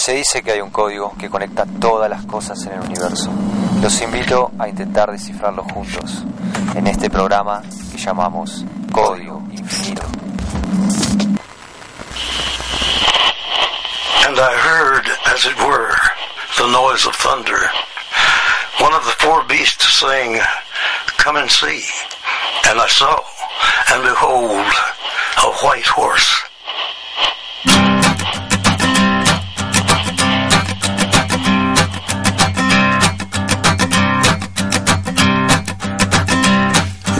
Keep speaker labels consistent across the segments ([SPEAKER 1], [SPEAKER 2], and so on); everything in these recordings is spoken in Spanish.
[SPEAKER 1] Se dice que hay un código que conecta todas las cosas en el universo. Los invito a intentar descifrarlo juntos en este programa que llamamos Código Infinito.
[SPEAKER 2] And I heard, as it were, the noise of thunder. One of the four beasts saying, Come and see. And I saw, and behold, a white horse.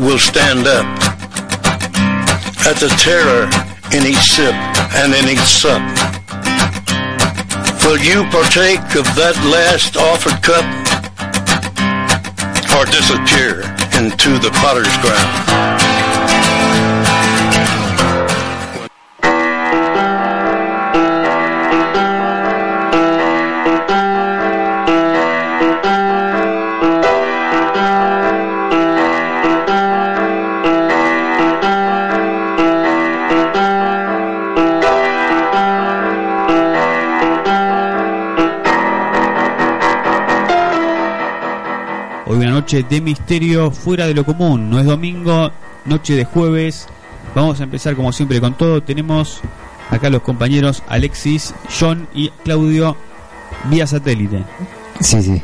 [SPEAKER 2] will stand up at the terror in each sip and in each sup. Will you partake of that last offered cup or disappear into the potter's ground?
[SPEAKER 3] De misterio fuera de lo común. No es domingo, noche de jueves. Vamos a empezar como siempre con todo. Tenemos acá los compañeros Alexis, John y Claudio vía satélite.
[SPEAKER 4] Sí, sí.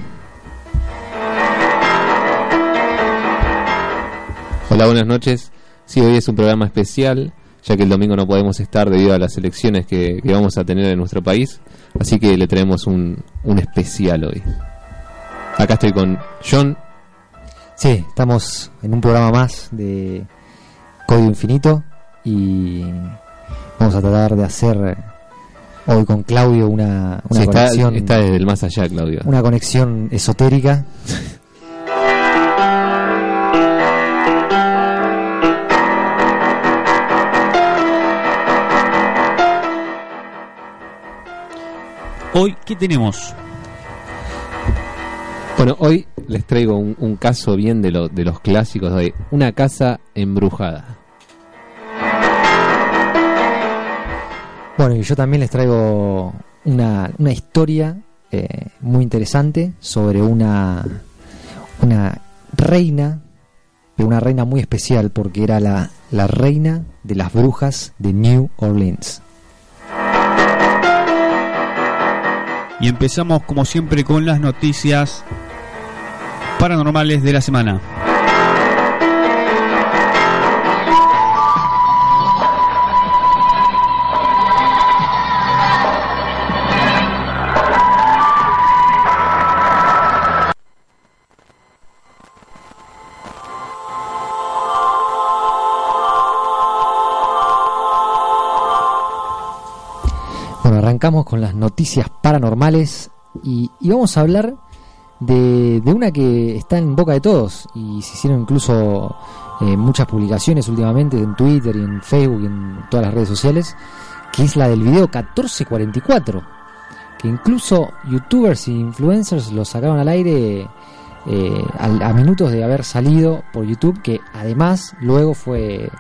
[SPEAKER 5] Hola, buenas noches. Sí, hoy es un programa especial, ya que el domingo no podemos estar debido a las elecciones que, que vamos a tener en nuestro país. Así que le traemos un, un especial hoy. Acá estoy con John.
[SPEAKER 4] Sí, estamos en un programa más de Código Infinito y vamos a tratar de hacer hoy con Claudio una, una
[SPEAKER 5] Sí, está,
[SPEAKER 4] conexión
[SPEAKER 5] está desde el más allá, Claudio.
[SPEAKER 4] una conexión esotérica.
[SPEAKER 3] Hoy, ¿qué tenemos?
[SPEAKER 5] Bueno, hoy les traigo un, un caso bien de, lo- de los clásicos de una casa embrujada.
[SPEAKER 4] Bueno, y yo también les traigo una, una historia eh, muy interesante sobre una, una reina, pero una reina muy especial porque era la, la reina de las brujas de New Orleans.
[SPEAKER 3] Y empezamos como siempre con las noticias paranormales de la semana.
[SPEAKER 4] Bueno, arrancamos con las noticias paranormales y, y vamos a hablar de, de una que está en boca de todos. Y se hicieron incluso eh, muchas publicaciones últimamente en Twitter y en Facebook y en todas las redes sociales, que es la del video 1444, que incluso youtubers e influencers lo sacaron al aire eh, al- a, minutos de haber salido por YouTube, que además luego fue,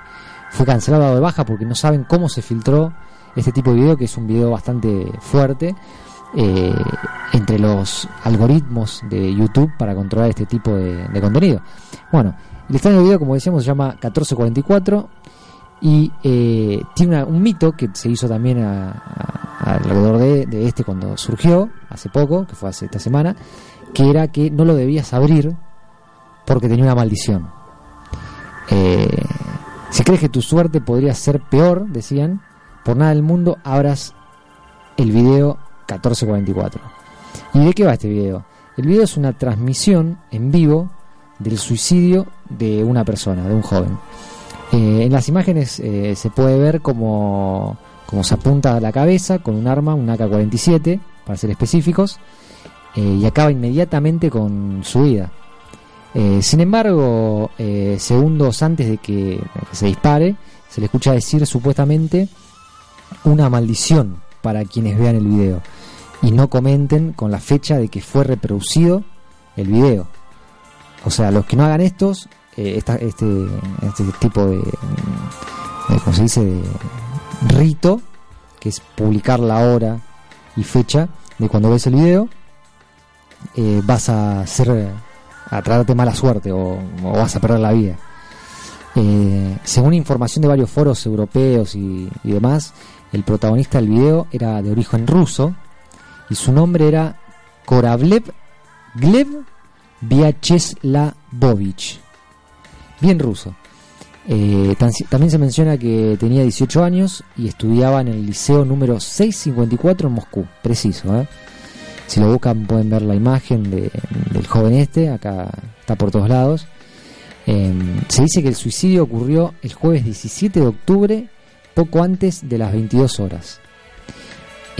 [SPEAKER 4] fue cancelado de baja porque no saben cómo se filtró este tipo de video, que es un video bastante fuerte, eh, entre los algoritmos de YouTube para controlar este tipo de, contenido. Bueno, el extraño video, como decíamos, se llama 1444 y eh, tiene un mito que se hizo también a- alrededor de, de este cuando surgió, hace poco, que fue hace esta semana, que era que no lo debías abrir porque tenía una maldición. Eh, si crees que tu suerte podría ser peor, decían, por nada del mundo abras el video 1444. ¿Y de qué va este video? El video es una transmisión en vivo del suicidio de una persona, de un joven. Eh, en las imágenes eh, se puede ver como, como se apunta a la cabeza con un arma, un AK-47, para ser específicos, eh, y acaba inmediatamente con su vida. Sin embargo, segundos antes de que, se dispare, se le escucha decir supuestamente una maldición para quienes vean el video y no comenten con la fecha de que fue reproducido el video. O sea, los que no hagan estos, este, este tipo de, como se dice, de rito, que es publicar la hora y fecha de cuando ves el video, vas a ser a tratarte mala suerte o, vas a perder la vida. Eh, según información de varios foros europeos y, demás, el protagonista del video era de origen ruso y su nombre era Koravlev Gleb Vyacheslavovich. Bien ruso. Eh, también se menciona que tenía 18 años y estudiaba en el liceo número 654 en Moscú, preciso. ¿eh? Si lo buscan pueden ver la imagen del joven este, acá está por todos lados. Em, se dice que el suicidio ocurrió el jueves 17 de octubre, poco antes de las 22 horas.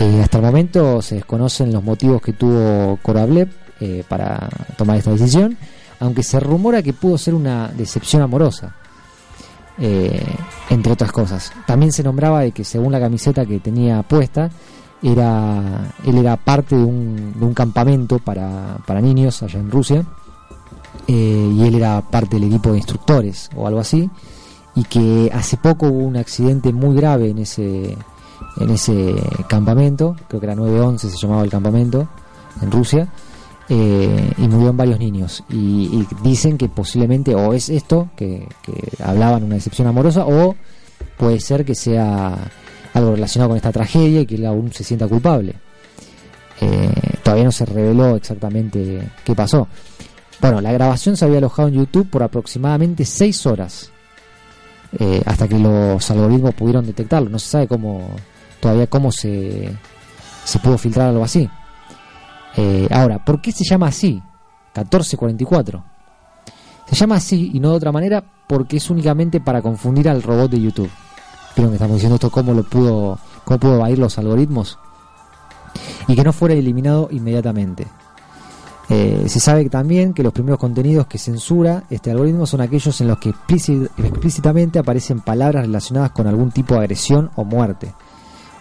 [SPEAKER 4] Eh, hasta el momento se desconocen los motivos que tuvo Korablev eh, para tomar esta decisión, aunque se rumora que pudo ser una decepción amorosa, eh, entre otras cosas. También se nombraba de que según la camiseta que tenía puesta, era él era parte de un, de un campamento para, para, niños allá en Rusia eh, y él era parte del equipo de instructores o algo así y que hace poco hubo un accidente muy grave en ese en ese campamento creo que era 911 se llamaba el campamento en Rusia eh, y murieron varios niños y, dicen que posiblemente o es esto que, que hablaban una decepción amorosa o puede ser que sea algo relacionado con esta tragedia y que él aún se sienta culpable. Eh, todavía no se reveló exactamente qué pasó. Bueno, la grabación se había alojado en YouTube por aproximadamente 6 horas. Eh, hasta que los algoritmos pudieron detectarlo. No se sabe cómo todavía cómo se, se pudo filtrar algo así. Eh, ahora, ¿por qué se llama así? 1444. Se llama así y no de otra manera porque es únicamente para confundir al robot de YouTube creo que estamos diciendo esto, cómo lo pudo, cómo pudo evadir los algoritmos y que no fuera eliminado inmediatamente. Eh, se sabe también que los primeros contenidos que censura este algoritmo son aquellos en los que explícitamente aparecen palabras relacionadas con algún tipo de agresión o muerte.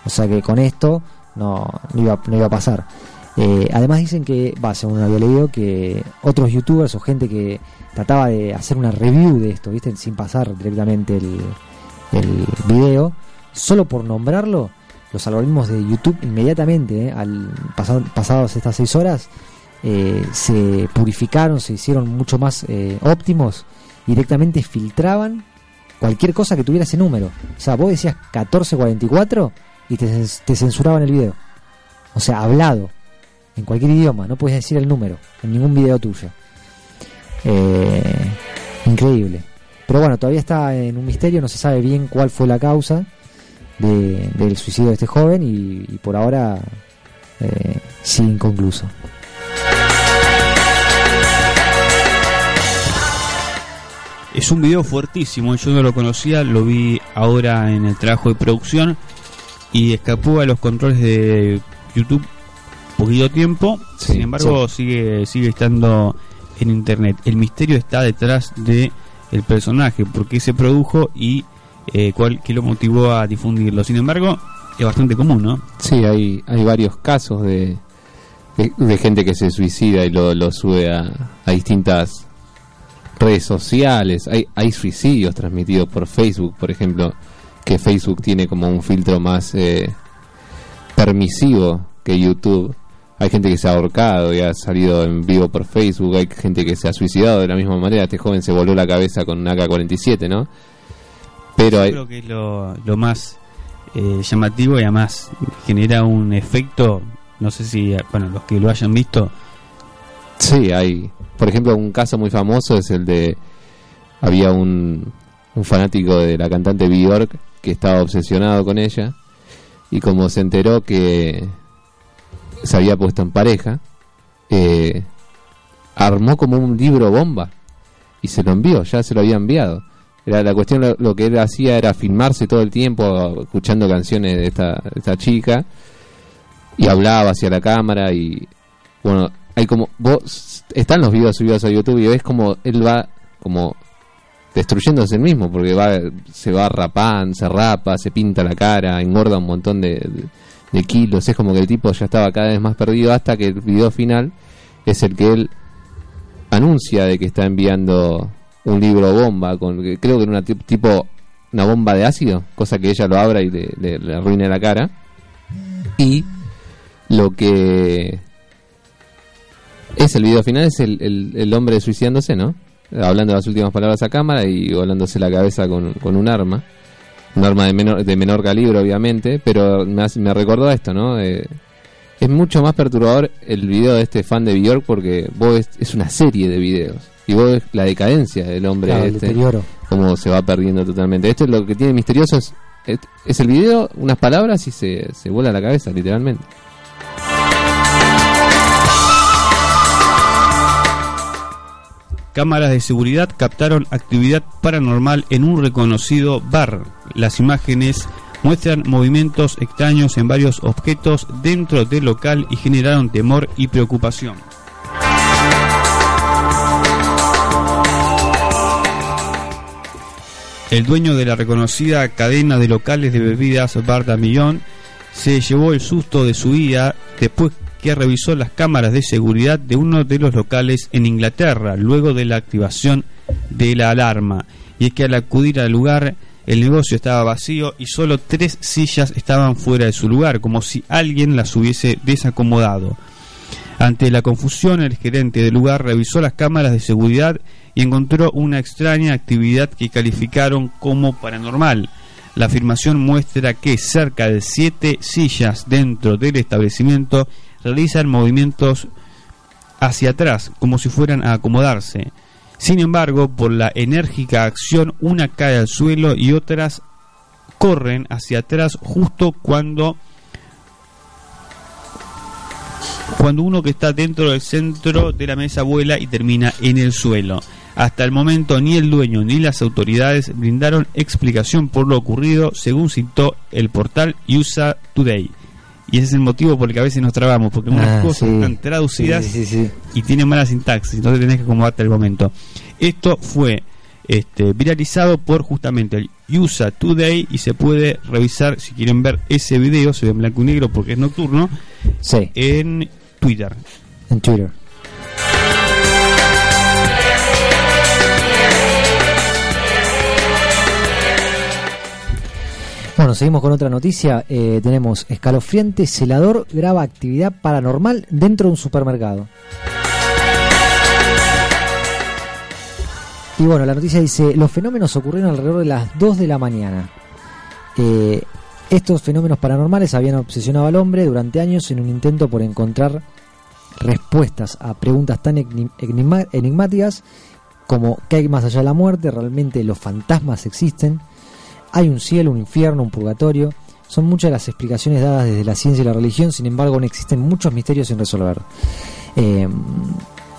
[SPEAKER 4] O sea que con esto no, iba, no iba a pasar. Eh, además dicen que, va, según había leído, que otros youtubers o gente que trataba de hacer una review de esto, ¿viste? Sin pasar directamente el, video, solo por nombrarlo, los algoritmos de YouTube inmediatamente, eh, al pasados estas seis horas, eh, se purificaron, se hicieron mucho más óptimos, directamente filtraban cualquier cosa que tuviera ese número. O sea, vos decías 1444 y te, te censuraban el video. O sea, hablado, en cualquier idioma, no puedes decir el número, en ningún video tuyo. increíble. Pero bueno, todavía está en un misterio, no se sabe bien cuál fue la causa del suicidio de este joven y, por ahora eh, sigue inconcluso.
[SPEAKER 3] Es un video fuertísimo, yo no lo conocía, lo vi ahora en el trabajo de producción y escapó a los controles de YouTube poquito tiempo, sin embargo sigue sigue estando en internet. El misterio está detrás de el personaje, por qué se produjo y eh, cuál qué lo motivó a difundirlo. Sin embargo, es bastante común, ¿no?
[SPEAKER 5] Sí, hay, hay varios casos de, de, gente que se suicida y lo, lo sube a, a, distintas redes sociales. Hay, hay suicidios transmitidos por Facebook, por ejemplo, que Facebook tiene como un filtro más eh, permisivo que YouTube. Hay gente que se ha ahorcado y ha salido en vivo por Facebook, hay gente que se ha suicidado de la misma manera. Este joven se voló la cabeza con un AK-47, ¿no?
[SPEAKER 3] Pero Yo creo que es lo, más eh, llamativo y además genera un efecto, no sé si, bueno, los que lo hayan visto.
[SPEAKER 5] Sí, hay. Por ejemplo, un caso muy famoso es el de. Había un, un fanático de la cantante Bjork que estaba obsesionado con ella y como se enteró que se había puesto en pareja, eh, armó como un libro bomba y se lo envió, ya se lo había enviado. Era la cuestión, lo, que él hacía era filmarse todo el tiempo escuchando canciones de esta, esta chica y hablaba hacia la cámara y bueno, hay como vos están los videos subidos a YouTube y ves como él va como destruyéndose el mismo porque va se va rapando, se rapa, se pinta la cara, engorda un montón de, de, kilos, es como que el tipo ya estaba cada vez más perdido hasta que el video final es el que él anuncia de que está enviando un libro bomba con creo que era una tip- tipo una bomba de ácido, cosa que ella lo abra y le, le, le arruine la cara. Y lo que es el video final es el, el, el hombre suicidándose, ¿no? Hablando las últimas palabras a cámara y volándose la cabeza con, con un arma. Un arma de menor, de menor calibre, obviamente, pero me, hace- me recordó a esto, ¿no? Eh, es mucho más perturbador el video de este fan de Bjork porque vos ves- es una serie de videos y vos ves la decadencia del hombre
[SPEAKER 4] Claro,
[SPEAKER 5] este cómo se va perdiendo totalmente. Esto es lo que tiene misterioso es, es, es el video, unas palabras y se, se vuela la cabeza, literalmente.
[SPEAKER 3] Cámaras de seguridad captaron actividad paranormal en un reconocido bar. Las imágenes muestran movimientos extraños en varios objetos dentro del local y generaron temor y preocupación. El dueño de la reconocida cadena de locales de bebidas Bar Millón se llevó el susto de su vida después que revisó las cámaras de seguridad de uno de los locales en Inglaterra luego de la activación de la alarma. Y es que al acudir al lugar el negocio estaba vacío y solo tres sillas estaban fuera de su lugar, como si alguien las hubiese desacomodado. Ante la confusión, el gerente del lugar revisó las cámaras de seguridad y encontró una extraña actividad que calificaron como paranormal. La afirmación muestra que cerca de siete sillas dentro del establecimiento realizan movimientos hacia atrás, como si fueran a acomodarse. Sin embargo, por la enérgica acción, una cae al suelo y otras corren hacia atrás justo cuando cuando uno que está dentro del centro de la mesa vuela y termina en el suelo. Hasta el momento ni el dueño ni las autoridades brindaron explicación por lo ocurrido, según citó el portal USA Today. Y ese es el motivo por el que a veces nos trabamos, porque unas
[SPEAKER 4] Ah,
[SPEAKER 3] cosas
[SPEAKER 4] sí.
[SPEAKER 3] están traducidas
[SPEAKER 4] Sí, sí, sí.
[SPEAKER 3] y tienen mala sintaxis, entonces tenés que acomodarte al momento. Esto fue este, viralizado por justamente el USA Today y se puede revisar si quieren ver ese video, se ve en blanco y negro porque es nocturno, en Twitter.
[SPEAKER 4] en Twitter. Bueno, seguimos con otra noticia. Eh, tenemos escalofriante, celador graba actividad paranormal dentro de un supermercado. Y bueno, la noticia dice, los fenómenos ocurrieron alrededor de las 2 de la mañana. Eh, estos fenómenos paranormales habían obsesionado al hombre durante años en un intento por encontrar respuestas a preguntas tan enigmáticas como ¿qué hay más allá de la muerte? ¿Realmente los fantasmas existen? ¿Hay un cielo, un infierno, un purgatorio? Son muchas las explicaciones dadas desde la ciencia y la religión, sin embargo aún existen muchos misterios sin resolver. Eh,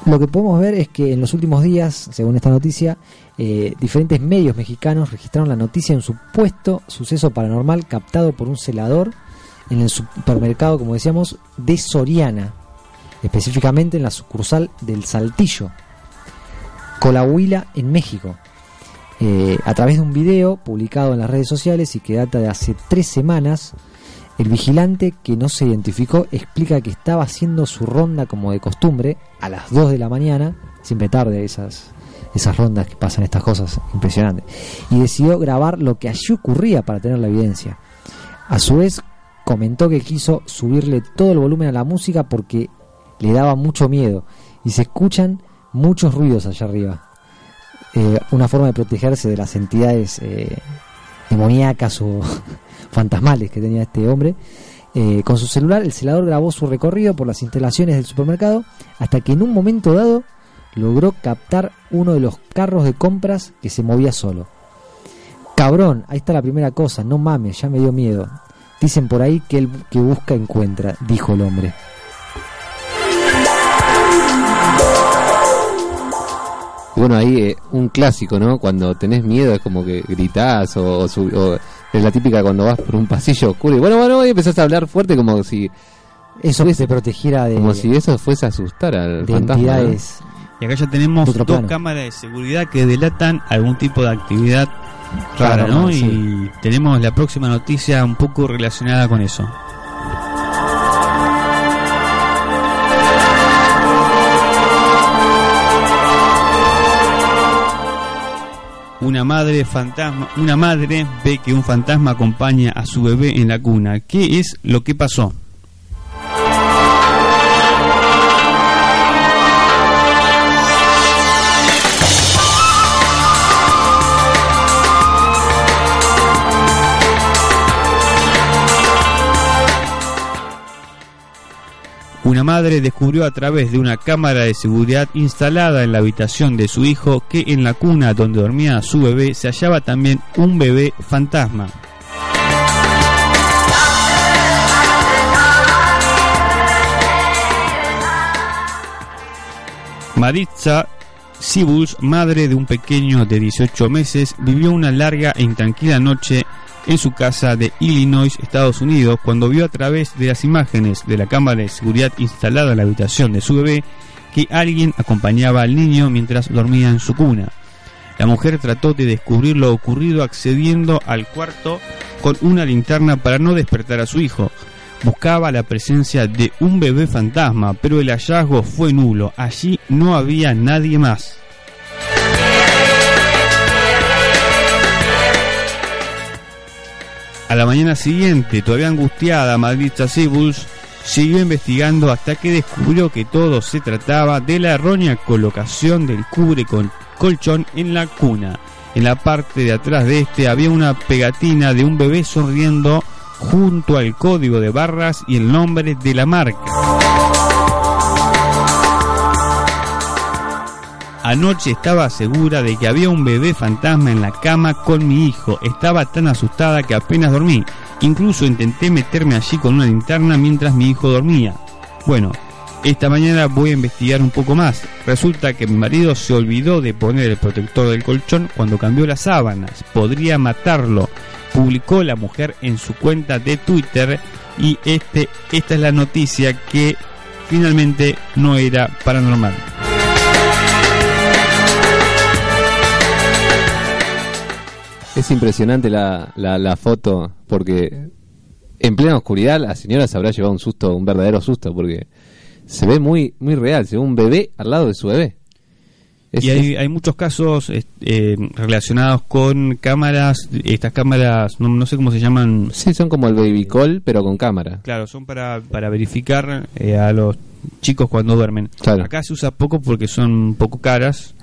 [SPEAKER 4] lo que podemos ver es que en los últimos días, según esta noticia, eh, diferentes medios mexicanos registraron la noticia de un supuesto suceso paranormal captado por un celador en el supermercado, como decíamos, de Soriana, específicamente en la sucursal del Saltillo, Colahuila, en México. Eh, a través de un video publicado en las redes sociales y que data de hace tres semanas, el vigilante, que no se identificó, explica que estaba haciendo su ronda como de costumbre a las 2 de la mañana, siempre tarde esas, esas rondas que pasan estas cosas impresionantes, y decidió grabar lo que allí ocurría para tener la evidencia. A su vez, comentó que quiso subirle todo el volumen a la música porque le daba mucho miedo y se escuchan muchos ruidos allá arriba. Eh, una forma de protegerse de las entidades eh, demoníacas o fantasmales que tenía este hombre. Eh, con su celular, el celador grabó su recorrido por las instalaciones del supermercado hasta que en un momento dado logró captar uno de los carros de compras que se movía solo. Cabrón, ahí está la primera cosa, no mames, ya me dio miedo. Dicen por ahí que el que busca encuentra, dijo el hombre.
[SPEAKER 5] Bueno, ahí eh, un clásico, ¿no? Cuando tenés miedo es como que gritás o, o sub- o es la típica cuando vas por un pasillo oscuro y bueno, bueno, y empezás a hablar fuerte como si
[SPEAKER 4] Eso
[SPEAKER 5] fuese-
[SPEAKER 4] se protegiera de,
[SPEAKER 5] como si eso fuese a asustar al
[SPEAKER 4] de
[SPEAKER 5] fantasma. ¿no?
[SPEAKER 4] entidades.
[SPEAKER 3] Y acá ya tenemos dos
[SPEAKER 4] plano.
[SPEAKER 3] cámaras de seguridad que delatan algún tipo de actividad rara, ¿no? Y tenemos la próxima noticia un poco relacionada con eso. Una madre fantasma, una madre ve que un fantasma acompaña a su bebé en la cuna. ¿Qué es lo que pasó? Una madre descubrió a través de una cámara de seguridad instalada en la habitación de su hijo que en la cuna donde dormía su bebé se hallaba también un bebé fantasma. Maritza Sibuls, madre de un pequeño de 18 meses, vivió una larga e intranquila noche en su casa de Illinois, Estados Unidos, cuando vio a través de las imágenes de la cámara de seguridad instalada en la habitación de su bebé que alguien acompañaba al niño mientras dormía en su cuna. La mujer trató de descubrir lo ocurrido accediendo al cuarto con una linterna para no despertar a su hijo. Buscaba la presencia de un bebé fantasma, pero el hallazgo fue nulo. Allí no había nadie más. A la mañana siguiente, todavía angustiada, Madrid Sibuls siguió investigando hasta que descubrió que todo se trataba de la errónea colocación del cubre con colchón en la cuna. En la parte de atrás de este había una pegatina de un bebé sonriendo junto al código de barras y el nombre de la marca. Anoche estaba segura de que había un bebé fantasma en la cama con mi hijo. Estaba tan asustada que apenas dormí. Incluso intenté meterme allí con una linterna mientras mi hijo dormía. Bueno, esta mañana voy a investigar un poco más. Resulta que mi marido se olvidó de poner el protector del colchón cuando cambió las sábanas. Podría matarlo. Publicó la mujer en su cuenta de Twitter y este, esta es la noticia que finalmente no era paranormal.
[SPEAKER 5] Es impresionante la, la, la foto porque en plena oscuridad la señora se habrá llevado un susto, un verdadero susto, porque se ve muy muy real, se ve un bebé al lado de su bebé. Es-
[SPEAKER 3] y hay, hay muchos casos est- eh, relacionados con cámaras, estas cámaras, no, no sé cómo se llaman,
[SPEAKER 5] sí, son como el baby call, pero con cámara.
[SPEAKER 3] claro, son para, para verificar eh, a los chicos cuando duermen.
[SPEAKER 5] Claro.
[SPEAKER 3] Acá se usa poco porque son un poco caras,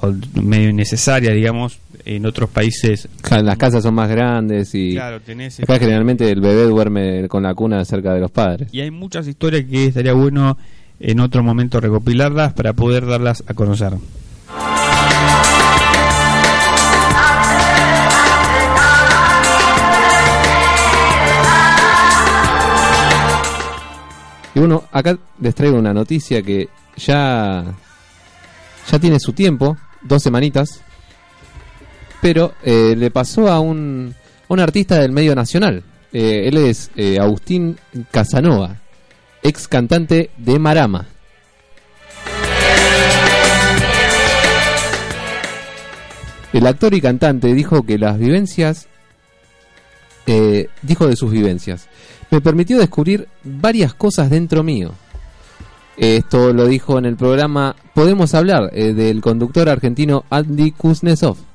[SPEAKER 3] o medio innecesarias, digamos, en otros países.
[SPEAKER 5] Claro, Las casas son más grandes y
[SPEAKER 3] Claro, tenés...
[SPEAKER 5] acá generalmente el bebé duerme con la cuna cerca de los padres.
[SPEAKER 3] Y hay muchas historias que estaría bueno en otro momento recopilarlas para poder darlas a conocer.
[SPEAKER 5] Y bueno, acá les traigo una noticia que ya ya tiene su tiempo, dos semanitas, pero eh, le pasó a un, un artista del medio nacional. Eh, él es eh, Agustín Casanova, ex cantante de Marama. El actor y cantante dijo que las vivencias, dijo de sus vivencias, me permitió descubrir varias cosas dentro mío. Esto lo dijo en el programa Podemos hablar del conductor argentino Andy Kuznetsov.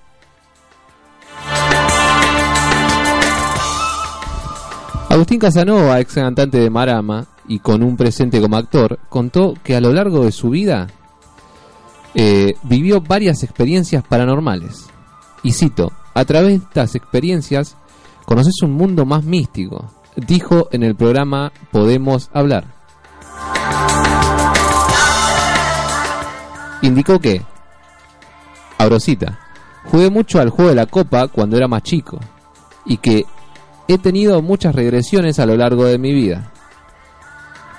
[SPEAKER 5] Agustín Casanova, ex cantante de Marama y con un presente como actor, contó que a lo largo de su vida eh, vivió varias experiencias paranormales. Y cito, a través de estas experiencias conoces un mundo más místico, dijo en el programa Podemos hablar. Indicó que, Abrosita, jugué mucho al juego de la copa cuando era más chico y que he tenido muchas regresiones a lo largo de mi vida.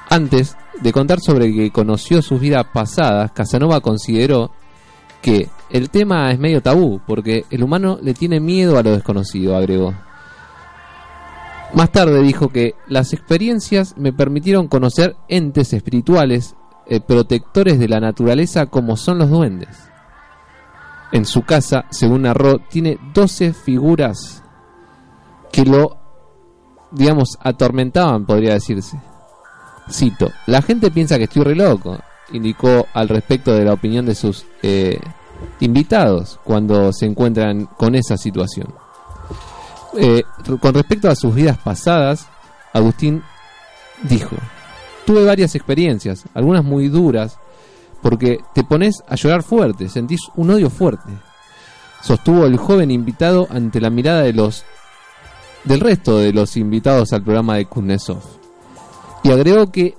[SPEAKER 5] Antes de contar sobre que conoció sus vidas pasadas, Casanova consideró que el tema es medio tabú porque el humano le tiene miedo a lo desconocido, agregó. Más tarde dijo que las experiencias me permitieron conocer entes espirituales, eh, protectores de la naturaleza como son los duendes. En su casa, según narró, tiene 12 figuras que lo, digamos, atormentaban, podría decirse. Cito, la gente piensa que estoy re loco, indicó al respecto de la opinión de sus eh, invitados cuando se encuentran con esa situación. Eh, con respecto a sus vidas pasadas, Agustín dijo, tuve varias experiencias, algunas muy duras, porque te pones a llorar fuerte, sentís un odio fuerte. Sostuvo el joven invitado ante la mirada de los del resto de los invitados al programa de Kuznetsov. Y agregó que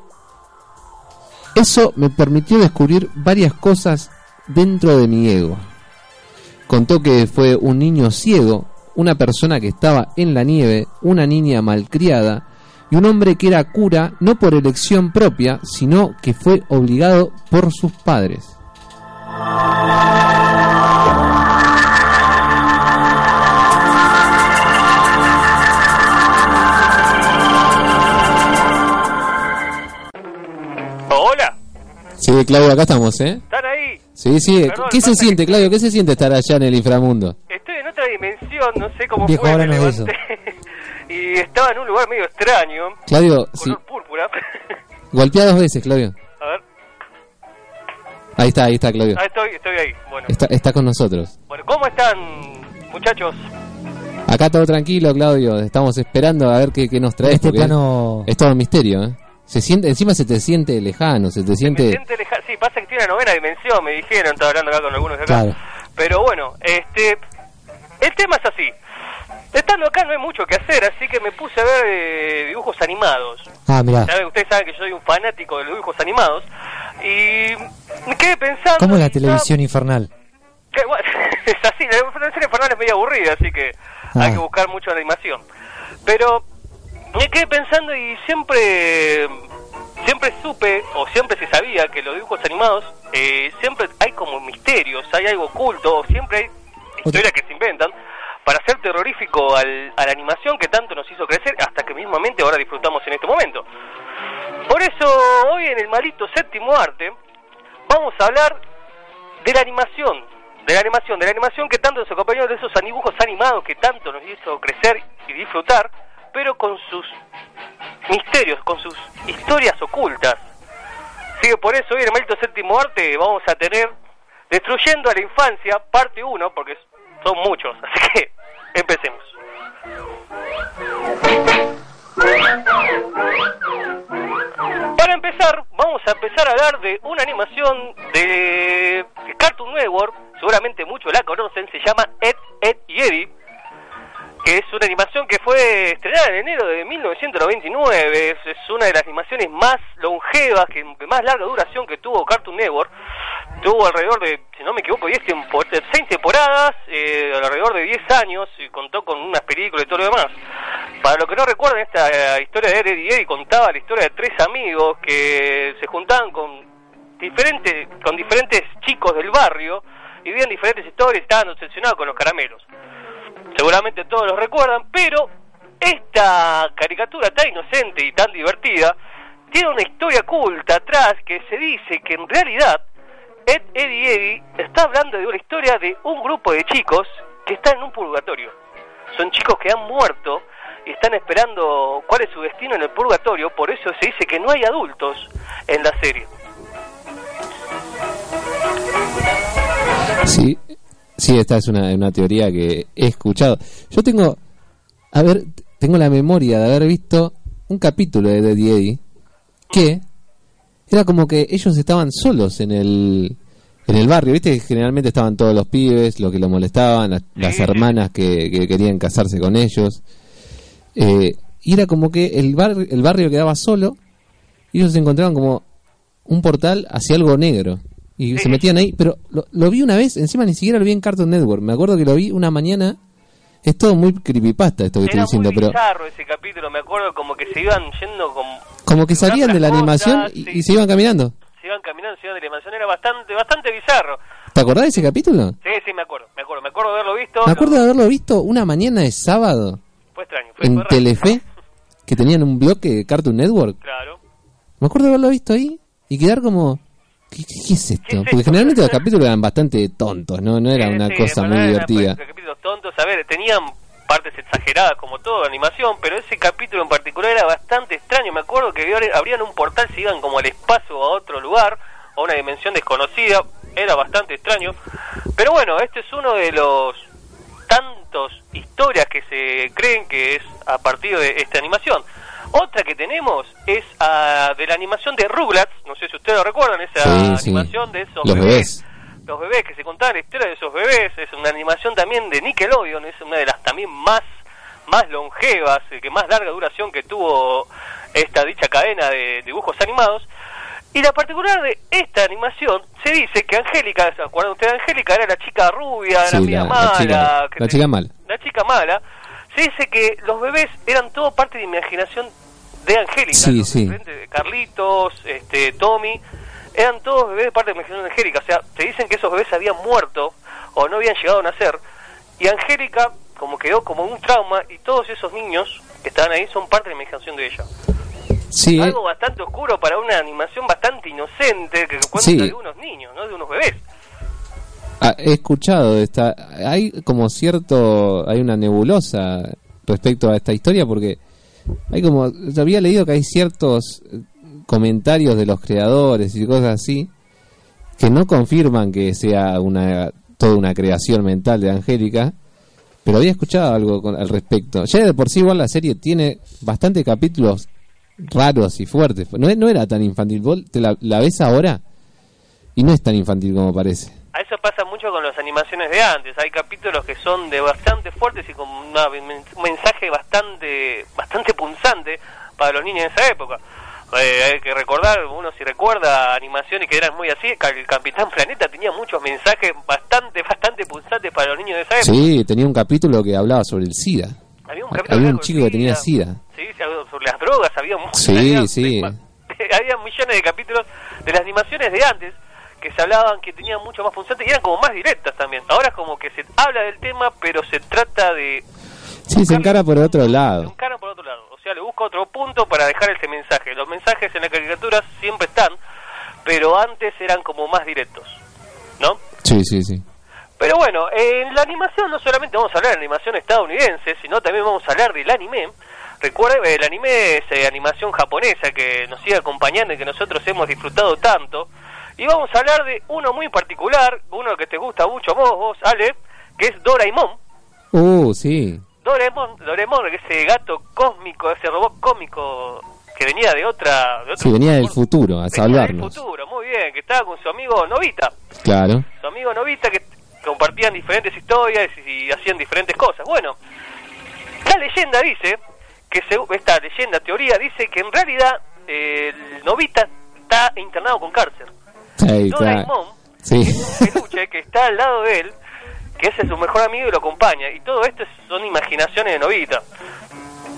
[SPEAKER 5] eso me permitió descubrir varias cosas dentro de mi ego. Contó que fue un niño ciego, una persona que estaba en la nieve, una niña malcriada y un hombre que era cura no por elección propia, sino que fue obligado por sus padres. Sí, Claudio, acá estamos, ¿eh?
[SPEAKER 6] ¿están ahí?
[SPEAKER 5] Sí, sí.
[SPEAKER 6] Perdón,
[SPEAKER 5] ¿Qué se siente,
[SPEAKER 6] que-
[SPEAKER 5] Claudio? ¿Qué se siente estar allá en el inframundo?
[SPEAKER 6] Estoy en otra dimensión, no sé cómo
[SPEAKER 4] Viejo,
[SPEAKER 6] fue, me
[SPEAKER 4] de eso.
[SPEAKER 6] levanté y estaba en un lugar medio extraño,
[SPEAKER 5] Claudio, sí.
[SPEAKER 6] color púrpura.
[SPEAKER 5] Golpea dos veces, Claudio.
[SPEAKER 6] A ver,
[SPEAKER 5] Ahí está, ahí está, Claudio.
[SPEAKER 6] ah, estoy, estoy ahí. Bueno.
[SPEAKER 5] Está, está con nosotros.
[SPEAKER 6] bueno, ¿cómo están, muchachos?
[SPEAKER 5] Acá todo tranquilo, Claudio. Estamos esperando a ver qué, qué nos traes.
[SPEAKER 4] Este plano.
[SPEAKER 5] Es todo un misterio, ¿eh? Se siente, encima se te siente lejano, se te siente...
[SPEAKER 6] siente leja- Sí, pasa que tiene una novena dimensión, me dijeron, estaba hablando acá con algunos de acá.
[SPEAKER 4] Claro.
[SPEAKER 6] Pero bueno, este, el tema es así. Estando acá no hay mucho que hacer, así que me puse a ver eh, dibujos animados.
[SPEAKER 4] Ah, mirá.
[SPEAKER 6] ¿Sabe? Ustedes saben que yo soy un fanático de los dibujos animados. Y me quedé pensando...
[SPEAKER 4] ¿Cómo es la televisión infernal?
[SPEAKER 6] que, bueno, es así, la televisión infernal es medio aburrida, así que hay
[SPEAKER 4] Ah.
[SPEAKER 6] que buscar mucho animación. Pero me quedé pensando y siempre siempre supe, o siempre se sabía, que los dibujos animados eh, siempre hay como misterios, hay algo oculto, siempre hay historias que se inventan para hacer terrorífico al, a la animación que tanto nos hizo crecer, hasta que mismamente ahora disfrutamos en este momento. Por eso, hoy en el malito séptimo arte, vamos a hablar de la animación, de la animación, de la animación que tanto nos acompañó, de esos dibujos animados que tanto nos hizo crecer y disfrutar, pero con sus misterios, con sus historias ocultas. Así que por eso hoy en el séptimo arte vamos a tener Destruyendo a la infancia, parte 1, porque son muchos, así que empecemos. Para empezar, vamos a empezar a hablar de una animación de Cartoon Network, seguramente muchos la conocen, se llama Ed, Ed y Eddie, que es una animación que fue estrenada en enero de 1999, es, es una de las animaciones más longevas, que, de más larga duración que tuvo Cartoon Network, tuvo alrededor de, si no me equivoco, 10 tempo- 6 temporadas, eh, alrededor de 10 años, y contó con unas películas y todo lo demás. Para los que no recuerdan, esta eh, historia de Eddie Eddie contaba la historia de tres amigos que se juntaban con diferentes, con diferentes chicos del barrio y vivían diferentes historias estaban obsesionados con los caramelos. Seguramente todos los recuerdan, pero esta caricatura tan inocente y tan divertida tiene una historia oculta atrás que se dice que en realidad Ed, Eddie Eddie está hablando de una historia de un grupo de chicos que están en un purgatorio. Son chicos que han muerto y están esperando cuál es su destino en el purgatorio, por eso se dice que no hay adultos en la serie.
[SPEAKER 5] Sí, sí, esta es una, una teoría que he escuchado. Yo tengo, a ver, tengo la memoria de haber visto un capítulo de Eddie Eddie que era como que ellos estaban solos en el en el barrio, viste que generalmente estaban todos los pibes, los que lo molestaban, las, las hermanas que, que querían casarse con ellos. Eh, y era como que el, bar, el barrio quedaba solo y ellos se encontraban como un portal hacia algo negro. Y
[SPEAKER 6] Sí.
[SPEAKER 5] se metían ahí, pero lo, lo vi una vez, encima ni siquiera lo vi en Cartoon Network. Me acuerdo que lo vi una mañana. Es todo muy creepypasta esto que estoy
[SPEAKER 6] Era
[SPEAKER 5] diciendo,
[SPEAKER 6] muy
[SPEAKER 5] pero
[SPEAKER 6] bizarro ese capítulo, me acuerdo como que se iban yendo con...
[SPEAKER 5] como que salían de la animación y,
[SPEAKER 6] sí.
[SPEAKER 5] y se iban caminando.
[SPEAKER 6] Se iban caminando, se iban de la animación, era bastante, bastante bizarro.
[SPEAKER 5] ¿Te acordás de ese capítulo?
[SPEAKER 6] Sí, sí, me acuerdo, me acuerdo, me acuerdo de haberlo visto.
[SPEAKER 5] Me acuerdo de haberlo visto una mañana de sábado
[SPEAKER 6] Fue extraño, fue,
[SPEAKER 5] en
[SPEAKER 6] fue.
[SPEAKER 5] Telefe. que tenían un bloque de Cartoon Network.
[SPEAKER 6] Claro.
[SPEAKER 5] Me acuerdo de haberlo visto ahí y quedar como... ¿Qué, es esto?
[SPEAKER 6] ¿Qué es
[SPEAKER 5] Porque
[SPEAKER 6] esto?
[SPEAKER 5] generalmente los capítulos eran bastante tontos, ¿no? No era una
[SPEAKER 6] sí,
[SPEAKER 5] cosa muy divertida.
[SPEAKER 6] pues, capítulos tontos, a ver, tenían partes exageradas como todo animación, pero ese capítulo en particular era bastante extraño. Me acuerdo que abrían un portal, se iban como al espacio a otro lugar, a una dimensión desconocida. Era bastante extraño. Pero bueno, este es uno de los tantos historias que se creen que es a partir de esta animación. Otra que tenemos es ah, de la animación de Rugrats, no sé si ustedes lo recuerdan, esa
[SPEAKER 5] Sí, sí.
[SPEAKER 6] animación de esos
[SPEAKER 5] Los bebés.
[SPEAKER 6] los bebés que se contaban la historia de esos bebés. Es una animación también de Nickelodeon. Es una de las también más más longevas eh, que más larga duración que tuvo esta dicha cadena de dibujos animados. Y la particular de esta animación se dice que Angélica ¿se acuerdan ustedes de Angélica era la chica rubia
[SPEAKER 5] Sí, la- la
[SPEAKER 6] mala
[SPEAKER 5] chica-
[SPEAKER 6] que
[SPEAKER 5] la chica mala.
[SPEAKER 6] la chica mala. Se dice que los bebés eran todo parte de imaginación de Angélica
[SPEAKER 5] Sí, sí.
[SPEAKER 6] Carlitos este Tommy eran todos bebés de parte de la imaginación de Angélica. O sea, te dicen que esos bebés habían muerto o no habían llegado a nacer. Y Angélica, como quedó como un trauma, y todos esos niños que estaban ahí son parte de la imaginación de ella.
[SPEAKER 5] Sí, eh,
[SPEAKER 6] Algo bastante oscuro para una animación bastante inocente que cuenta
[SPEAKER 5] Sí.
[SPEAKER 6] de unos niños, no de unos bebés.
[SPEAKER 5] ah, he escuchado esta... Hay como cierto... Hay una nebulosa respecto a esta historia porque hay como... Yo había leído que hay ciertos eh, comentarios de los creadores y cosas así que no confirman que sea una toda una creación mental de Angélica, pero había escuchado algo con- al respecto. Ya de por sí igual la serie tiene bastante capítulos raros y fuertes. No, no era tan infantil. Vos te la ves ahora y no es tan infantil como parece.
[SPEAKER 6] A eso pasa mucho con las animaciones de antes. Hay capítulos que son de bastante fuertes y con una- un mensaje bastante bastante punzante para los niños de esa época. Eh, hay que recordar, uno si recuerda animaciones que eran muy así, el Capitán Planeta tenía muchos mensajes bastante bastante punzantes para los niños de esa época.
[SPEAKER 5] Sí, tenía un capítulo que hablaba sobre el SIDA.
[SPEAKER 6] Había un,
[SPEAKER 5] Había chico que tenía
[SPEAKER 6] SIDA. Sí, sobre las drogas, había muchas.
[SPEAKER 5] Sí,
[SPEAKER 6] había,
[SPEAKER 5] sí.
[SPEAKER 6] había millones de capítulos de las animaciones de antes que se hablaban que tenían mucho más punzantes y eran como más directas también. Ahora es como que se habla del tema, pero se trata de
[SPEAKER 5] Sí, se encara por otro
[SPEAKER 6] se
[SPEAKER 5] lado.
[SPEAKER 6] encara por otro lado. O sea, le busca otro punto para dejar ese mensaje. Los mensajes en la caricatura siempre están, pero antes eran como más directos, ¿no?
[SPEAKER 5] Sí, sí, sí.
[SPEAKER 6] Pero bueno, en la animación no solamente vamos a hablar de animación estadounidense, sino también vamos a hablar del anime. Recuerden, el anime es eh, animación japonesa que nos sigue acompañando y que nosotros hemos disfrutado tanto. Y vamos a hablar de uno muy particular, uno que te gusta mucho a vos, vos, Ale, que es Doraemon.
[SPEAKER 5] Uh, sí.
[SPEAKER 6] Doraemon, Doraemon, ese gato cósmico, ese robot cósmico que venía de otra... De otro
[SPEAKER 5] Sí, venía del futuro a
[SPEAKER 6] Venía
[SPEAKER 5] salvarnos.
[SPEAKER 6] del futuro, muy bien, que estaba con su amigo Novita
[SPEAKER 5] Claro.
[SPEAKER 6] su amigo Novita que compartían diferentes historias y, hacían diferentes cosas. Bueno, la leyenda dice que se- esta leyenda, teoría, dice que en realidad eh, el Novita está internado con cáncer. Doraemon
[SPEAKER 5] Sí.
[SPEAKER 6] un peluche que está al lado de él, que ese es su mejor amigo y lo acompaña. Y todo esto son imaginaciones de Novita.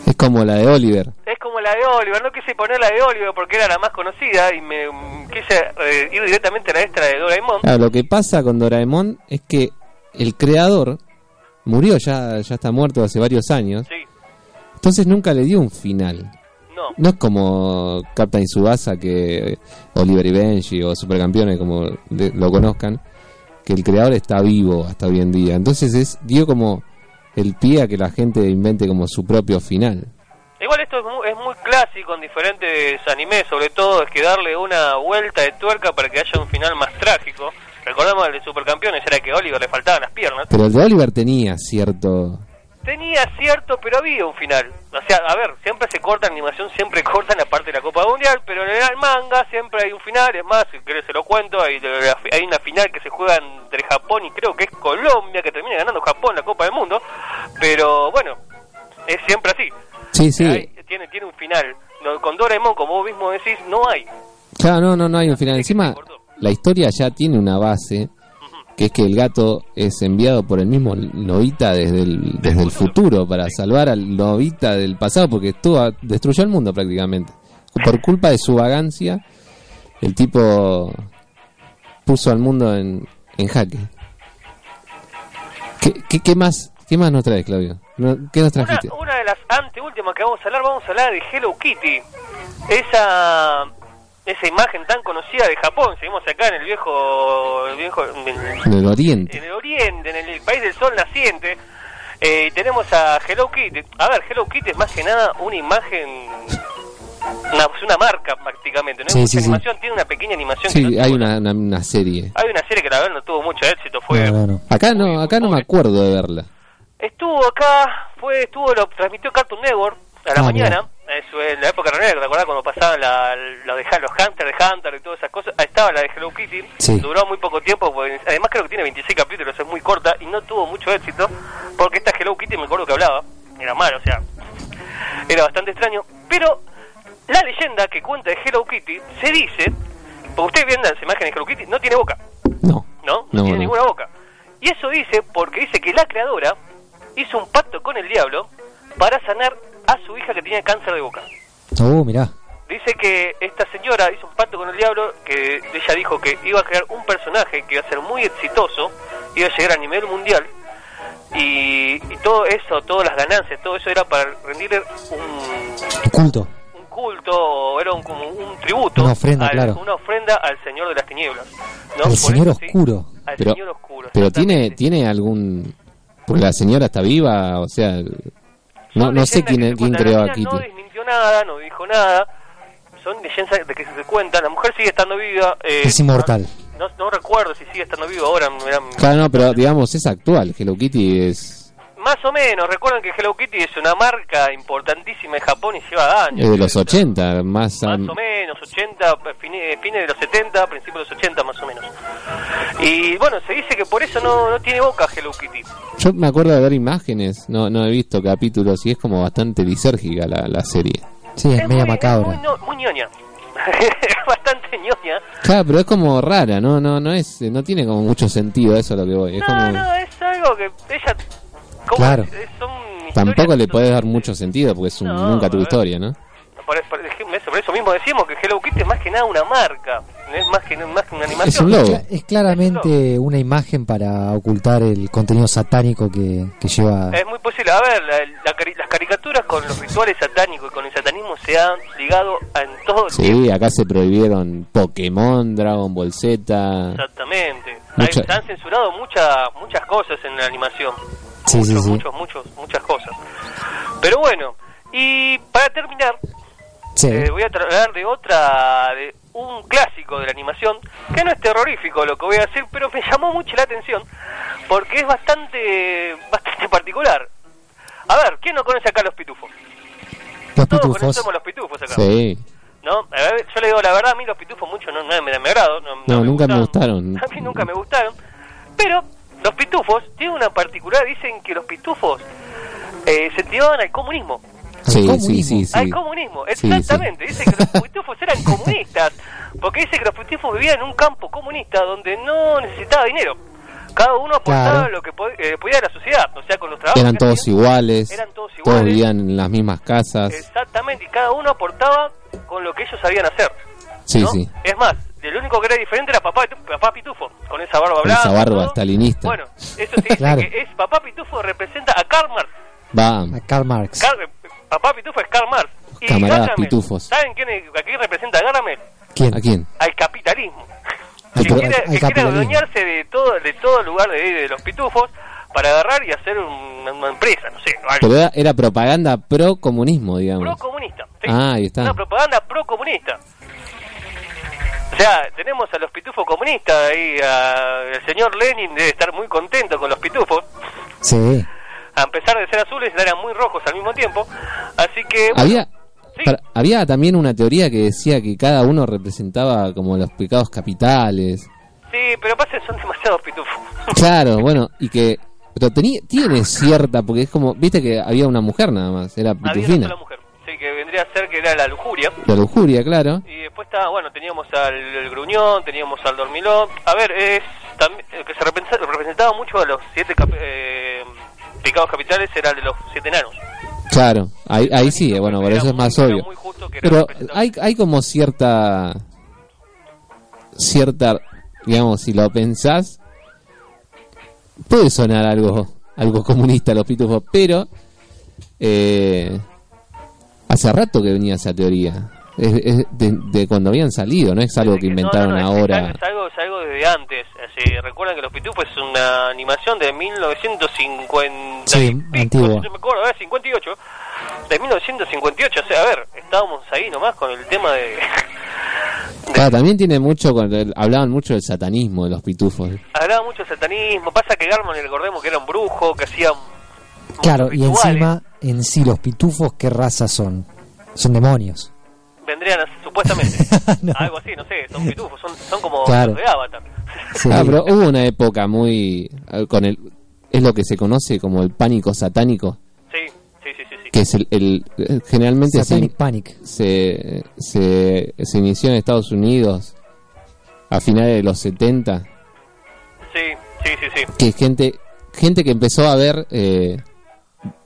[SPEAKER 5] Es como la de Oliver.
[SPEAKER 6] Es como la de Oliver, no quise poner la de Oliver porque era la más conocida y me mm, quise eh, ir directamente a la extra de Doraemon.
[SPEAKER 5] Claro, lo que pasa con Doraemon es que el creador murió, ya, ya está muerto hace varios años.
[SPEAKER 6] Sí,
[SPEAKER 5] Entonces nunca le dio un final.
[SPEAKER 6] No.
[SPEAKER 5] No es como Captain Subasa que Oliver y Benji o Supercampeones como de- lo conozcan, que el creador está vivo hasta hoy en día. Entonces es dio como el pie a que la gente invente como su propio final.
[SPEAKER 6] Igual esto es muy, es muy clásico en diferentes animes, sobre todo es que darle una vuelta de tuerca para que haya un final más trágico. Recordamos el de Supercampeones, era que a Oliver le faltaban las piernas.
[SPEAKER 5] Pero el de Oliver tenía cierto...
[SPEAKER 6] Tenía cierto, pero había un final. O sea, a ver, siempre se corta animación, siempre cortan la parte de la Copa Mundial, pero en el manga siempre hay un final. Es más, si querés se lo cuento, hay, hay una final que se juega entre Japón y creo que es Colombia, que termina ganando Japón la Copa del Mundo. Pero bueno, es siempre así.
[SPEAKER 5] Sí, sí.
[SPEAKER 6] Hay- tiene, tiene un final. No, con Doraemon, como vos mismo decís, no hay.
[SPEAKER 5] Claro, no, no, no hay un final. Encima, la historia ya tiene una base, que es que el gato es enviado por el mismo Novita desde el, desde el futuro para salvar al Novita del pasado, porque estuvo, destruyó el mundo prácticamente. Por culpa de su vagancia, el tipo puso al mundo en, en jaque. ¿Qué, qué, qué más ¿Qué más nos traes, Claudio? ¿Qué nos
[SPEAKER 6] Una,
[SPEAKER 5] trajiste?
[SPEAKER 6] una de las anteúltimas que vamos a hablar, vamos a hablar de Hello Kitty. Esa esa imagen tan conocida de Japón. Seguimos acá en el viejo, el viejo en,
[SPEAKER 5] En el oriente.
[SPEAKER 6] en el oriente, en el país del sol naciente. Eh, y tenemos a Hello Kitty. A ver, Hello Kitty es más que nada una imagen, una, es una marca prácticamente. No hay
[SPEAKER 4] Sí,
[SPEAKER 6] mucha
[SPEAKER 4] sí,
[SPEAKER 6] animación, tiene una pequeña animación. que no
[SPEAKER 5] Sí, hay una, una, una serie.
[SPEAKER 6] hay una serie que la verdad no tuvo mucho éxito. Fue
[SPEAKER 4] No, no, no.
[SPEAKER 5] Acá no, acá no me acuerdo de verla.
[SPEAKER 6] Estuvo acá, fue, estuvo, lo transmitió Cartoon Network a la
[SPEAKER 4] Ah,
[SPEAKER 6] mañana. Eso en la época real, ¿te acordás cuando pasaban la, la de, los Hunter de Hunter y todas esas cosas? Ahí estaba la de Hello Kitty.
[SPEAKER 4] Sí.
[SPEAKER 6] Duró muy poco tiempo, porque además creo que tiene 26 capítulos, es muy corta y no tuvo mucho éxito. Porque esta Hello Kitty me acuerdo que hablaba, era malo, o sea, era bastante extraño. Pero la leyenda que cuenta de Hello Kitty se dice, porque ustedes ven las imágenes de Hello Kitty, no tiene boca.
[SPEAKER 5] No.
[SPEAKER 6] ¿no? No,
[SPEAKER 5] No,
[SPEAKER 6] tiene
[SPEAKER 5] no.
[SPEAKER 6] ninguna boca. Y eso dice porque dice que la creadora hizo un pacto con el diablo para sanar a su hija que tenía cáncer de boca.
[SPEAKER 4] Oh, mirá.
[SPEAKER 6] Dice que esta señora hizo un pacto con el diablo que ella dijo que iba a crear un personaje que iba a ser muy exitoso, iba a llegar a nivel mundial y, y todo eso, todas las ganancias, todo eso era para rendirle un,
[SPEAKER 4] culto.
[SPEAKER 6] un culto, era un, como un tributo,
[SPEAKER 4] Una ofrenda,
[SPEAKER 6] al-
[SPEAKER 4] claro.
[SPEAKER 6] una ofrenda al Señor de las Tinieblas. ¿no?
[SPEAKER 4] El
[SPEAKER 6] Por
[SPEAKER 4] Señor
[SPEAKER 6] eso, sí,
[SPEAKER 4] Oscuro.
[SPEAKER 6] al
[SPEAKER 5] Pero,
[SPEAKER 6] Señor Oscuro.
[SPEAKER 5] pero tiene, tiene algún... Porque la señora está viva, o sea... No, no sé quién, quién creó a Kitty.
[SPEAKER 6] No desmintió nada, no dijo nada. Son leyendas de que se cuentan. La mujer sigue estando viva. eh,
[SPEAKER 4] Es inmortal.
[SPEAKER 6] No, no recuerdo si sigue estando viva ahora.
[SPEAKER 5] Claro, no, pero digamos, es actual. Hello Kitty es,
[SPEAKER 6] Más o menos. Recuerden que Hello Kitty es una marca importantísima en Japón y lleva años.
[SPEAKER 5] es de los
[SPEAKER 6] O sea,
[SPEAKER 5] 80, más...
[SPEAKER 6] Más o menos, 80, fines, fines de los 70, principios de los 80 más o menos. Y bueno, se dice que por eso no, no tiene boca Hello Kitty.
[SPEAKER 5] Yo me acuerdo de ver imágenes, no, no he visto capítulos y es como bastante lisérgica la, la serie.
[SPEAKER 4] Sí, es, media
[SPEAKER 6] muy,
[SPEAKER 4] macabra.
[SPEAKER 6] muy, no- muy ñoña. es bastante ñoña.
[SPEAKER 5] Claro, pero es como rara, no, no, no es, no tiene como mucho sentido eso a lo que voy. Es
[SPEAKER 6] No,
[SPEAKER 5] como,
[SPEAKER 6] no, es algo que ella... ¿cómo
[SPEAKER 4] Claro.
[SPEAKER 6] es? Es- son
[SPEAKER 5] tampoco le podés dar mucho sentido porque es un,
[SPEAKER 6] No,
[SPEAKER 5] nunca
[SPEAKER 6] ver.
[SPEAKER 5] historia, ¿no?
[SPEAKER 6] Por, eso, por eso mismo decimos que Hello Kitty es más que nada una marca, no es más que, más que una animación.
[SPEAKER 5] Es un logo.
[SPEAKER 4] Es claramente una imagen para ocultar el contenido satánico que, que lleva.
[SPEAKER 6] Es muy posible. A ver, la- las caricaturas con los rituales satánicos y con el satanismo se han ligado a- en todo el tiempo.
[SPEAKER 5] Sí, acá se prohibieron Pokémon, Dragon Ball Z.
[SPEAKER 6] Exactamente.
[SPEAKER 5] Mucha-
[SPEAKER 6] han censurado muchas muchas cosas en la animación.
[SPEAKER 4] Sí,
[SPEAKER 6] muchos,
[SPEAKER 4] sí.
[SPEAKER 6] muchos, muchos, muchas cosas. Pero bueno, y para terminar. Eh, voy a hablar de otra, de un clásico de la animación, que no es terrorífico lo que voy a decir, pero me llamó mucho la atención, porque es bastante, bastante particular. A ver, ¿quién no conoce acá los pitufos?
[SPEAKER 4] Los
[SPEAKER 6] Todos
[SPEAKER 4] pitufos.
[SPEAKER 6] conocemos los pitufos acá.
[SPEAKER 5] Sí,
[SPEAKER 6] ¿No? Yo le digo la verdad, a mí los pitufos mucho no, no me, me agrado. No,
[SPEAKER 5] No, nunca me gustaron.
[SPEAKER 6] A mí nunca me gustaron. Pero los pitufos tienen una particular, dicen que los pitufos eh, se tiraban al comunismo.
[SPEAKER 5] sí, sí,
[SPEAKER 4] comunismo.
[SPEAKER 5] sí, sí.
[SPEAKER 6] Al comunismo,
[SPEAKER 5] Sí,
[SPEAKER 6] exactamente. Dice que los pitufos eran comunistas, porque dice que los pitufos vivían en un campo comunista donde no necesitaba dinero. Cada uno aportaba
[SPEAKER 4] Claro.
[SPEAKER 6] lo que pod- eh, podía a la sociedad, o sea, con los trabajos
[SPEAKER 5] Eran todos iguales,
[SPEAKER 6] Eran todos
[SPEAKER 5] todos
[SPEAKER 6] iguales.
[SPEAKER 5] vivían en las mismas casas.
[SPEAKER 6] Exactamente, y cada uno aportaba con lo que ellos sabían hacer.
[SPEAKER 5] Sí,
[SPEAKER 6] ¿no?
[SPEAKER 5] sí.
[SPEAKER 6] Es más, el único que era diferente era papá, papá Pitufo, con esa barba
[SPEAKER 5] Con
[SPEAKER 6] blanca.
[SPEAKER 5] esa barba stalinista.
[SPEAKER 6] Bueno, eso dice
[SPEAKER 4] Claro.
[SPEAKER 6] que es papá Pitufo representa a Karl Marx.
[SPEAKER 5] Va,
[SPEAKER 4] A Karl Marx.
[SPEAKER 6] Karl- papá Pitufo es Karl Marx. Y
[SPEAKER 5] Camaradas
[SPEAKER 6] Gargamel,
[SPEAKER 5] pitufos.
[SPEAKER 6] ¿Saben quién es, a quién representa a Gargamel?
[SPEAKER 4] ¿Quién?
[SPEAKER 5] ¿a quién?
[SPEAKER 6] Al capitalismo.
[SPEAKER 5] Al
[SPEAKER 6] que
[SPEAKER 5] pro-
[SPEAKER 6] quiere,
[SPEAKER 4] al
[SPEAKER 6] que quiere adueñarse de todo, de todo lugar de, de los pitufos para agarrar y hacer un- una empresa, no sé, algo.
[SPEAKER 5] Pero era, era propaganda pro comunismo, digamos.
[SPEAKER 6] pro-comunista. ¿sí?
[SPEAKER 5] Ah, ahí está.
[SPEAKER 6] Una propaganda pro-comunista. O sea, tenemos a los pitufos comunistas ahí, a- el señor Lenin debe estar muy contento con los pitufos.
[SPEAKER 4] Sí.
[SPEAKER 6] A pesar de ser azules, eran muy rojos al mismo tiempo. Así que... bueno,
[SPEAKER 5] Había,
[SPEAKER 6] sí.
[SPEAKER 5] para- había también una teoría que decía que cada uno representaba como los pecados capitales.
[SPEAKER 6] Sí, pero pasa son demasiados pitufos.
[SPEAKER 5] Claro, bueno, y que... Pero tenía, tiene cierta, porque es como, viste que había una mujer nada más, era
[SPEAKER 6] Había una
[SPEAKER 5] pitufina.
[SPEAKER 6] sola mujer. Que vendría a ser que era la lujuria.
[SPEAKER 5] La lujuria, claro.
[SPEAKER 6] Y después estaba, bueno, teníamos al el gruñón, teníamos al dormilón. A ver, es también, que se representa- representaba mucho a los siete cap- eh, pecados capitales era el de los siete enanos.
[SPEAKER 5] Claro, ahí, ahí sí,
[SPEAKER 6] Era
[SPEAKER 5] bueno, por eso es más obvio. Pero hay, hay como cierta, cierta, digamos, si lo pensás, puede sonar algo, algo comunista los pitufos, pero eh, hace rato que venía esa teoría. Es, es de, de cuando habían salido, no es algo que
[SPEAKER 6] No, no,
[SPEAKER 5] inventaron
[SPEAKER 6] no,
[SPEAKER 5] ahora.
[SPEAKER 6] Es algo, es algo desde antes. Así, recuerdan que Los Pitufos es una animación de 1950.
[SPEAKER 4] Sí, antigua.
[SPEAKER 6] me acuerdo, eh, 58. De 1958. O sea, a ver, estábamos ahí nomás con el tema de.
[SPEAKER 5] Claro, también tiene mucho, con el- hablaban mucho del satanismo de los pitufos.
[SPEAKER 6] Hablaba mucho de satanismo. Pasa que Garman, recordemos que era un brujo, que hacía.
[SPEAKER 4] Claro, y
[SPEAKER 6] rituales.
[SPEAKER 4] encima, en sí, los pitufos, ¿qué raza son? Son demonios.
[SPEAKER 6] Vendrían, supuestamente.
[SPEAKER 4] No.
[SPEAKER 6] Algo así, no sé. Son pitufos. Son, son como
[SPEAKER 4] Claro.
[SPEAKER 6] los de Avatar.
[SPEAKER 4] Sí.
[SPEAKER 5] Ah, pero hubo una época muy eh, con el es lo que se conoce como el pánico satánico,
[SPEAKER 6] Sí, sí, sí, sí. sí.
[SPEAKER 5] que es el, el- eh, generalmente se,
[SPEAKER 4] Satanic Panic.
[SPEAKER 5] se, se, se inició en Estados Unidos a finales de los 70,
[SPEAKER 6] Sí, sí, sí, sí.
[SPEAKER 5] que gente gente que empezó a ver eh,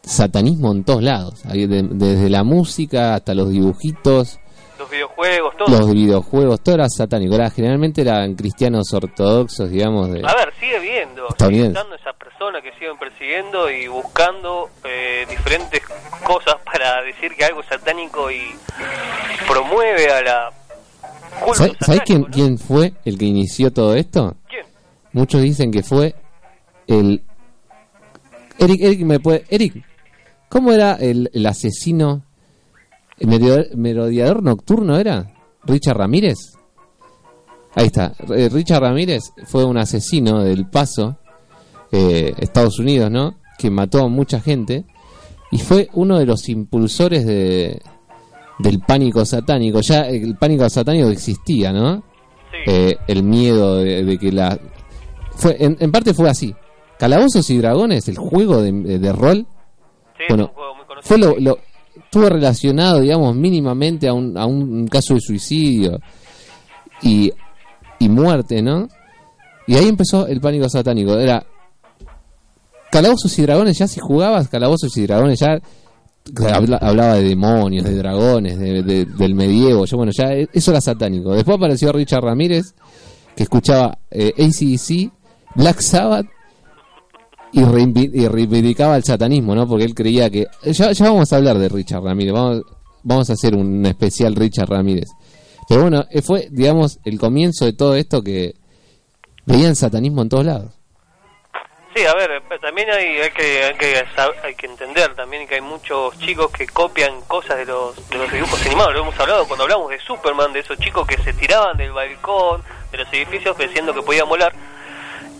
[SPEAKER 5] satanismo en todos lados, desde la música hasta los dibujitos,
[SPEAKER 6] Los videojuegos, todo.
[SPEAKER 5] los videojuegos, todo era satánico. Era, generalmente eran cristianos ortodoxos, digamos, de,
[SPEAKER 6] A ver, sigue viendo,
[SPEAKER 5] Está
[SPEAKER 6] sigue
[SPEAKER 5] bien.
[SPEAKER 6] estando esas personas que siguen persiguiendo y buscando eh, diferentes cosas para decir que algo es satánico y promueve a la
[SPEAKER 5] ¿Sabes quién,
[SPEAKER 6] ¿no?
[SPEAKER 5] quién fue el que inició todo esto?
[SPEAKER 6] ¿Quién?
[SPEAKER 5] Muchos dicen que fue el... Eric, Eric, ¿me puede... Eric, ¿cómo era el, el asesino? ¿El merodeador, merodeador nocturno era? ¿Richard Ramírez? Ahí está. Eh, Richard Ramírez fue un asesino del Paso, eh, Estados Unidos, ¿no? Que mató a mucha gente y fue uno de los impulsores de, del pánico satánico. Ya el pánico satánico existía, ¿no?
[SPEAKER 6] Sí,
[SPEAKER 5] eh, el miedo de, de que la fue en, en parte fue así calabozos y dragones el juego de, de rol
[SPEAKER 6] sí,
[SPEAKER 5] bueno,
[SPEAKER 6] es un juego muy conocido.
[SPEAKER 5] fue lo, lo estuvo relacionado digamos mínimamente a un, a un caso de suicidio y, y muerte no y ahí empezó el pánico satánico era calabozos y dragones ya si jugabas calabozos y dragones ya habla- hablaba de demonios, de dragones, de- de- del medievo. Yo, bueno, ya e- eso era satánico. Después apareció Richard Ramírez, que escuchaba eh, ACDC, Black Sabbath y, reivindi- y reivindicaba el satanismo, ¿no? Porque él creía que. Ya, vamos a hablar de Richard Ramírez, vamos, a hacer un especial Richard Ramírez. Pero bueno, eh, fue, digamos, el comienzo de todo esto que veían satanismo en todos lados.
[SPEAKER 6] Sí, a ver, eh, también hay, hay, que, hay, que, hay que entender también que hay muchos chicos que copian cosas de los, de los dibujos animados. Lo hemos hablado cuando hablamos de Superman, de esos chicos que se tiraban del balcón, de los edificios pensando que podían volar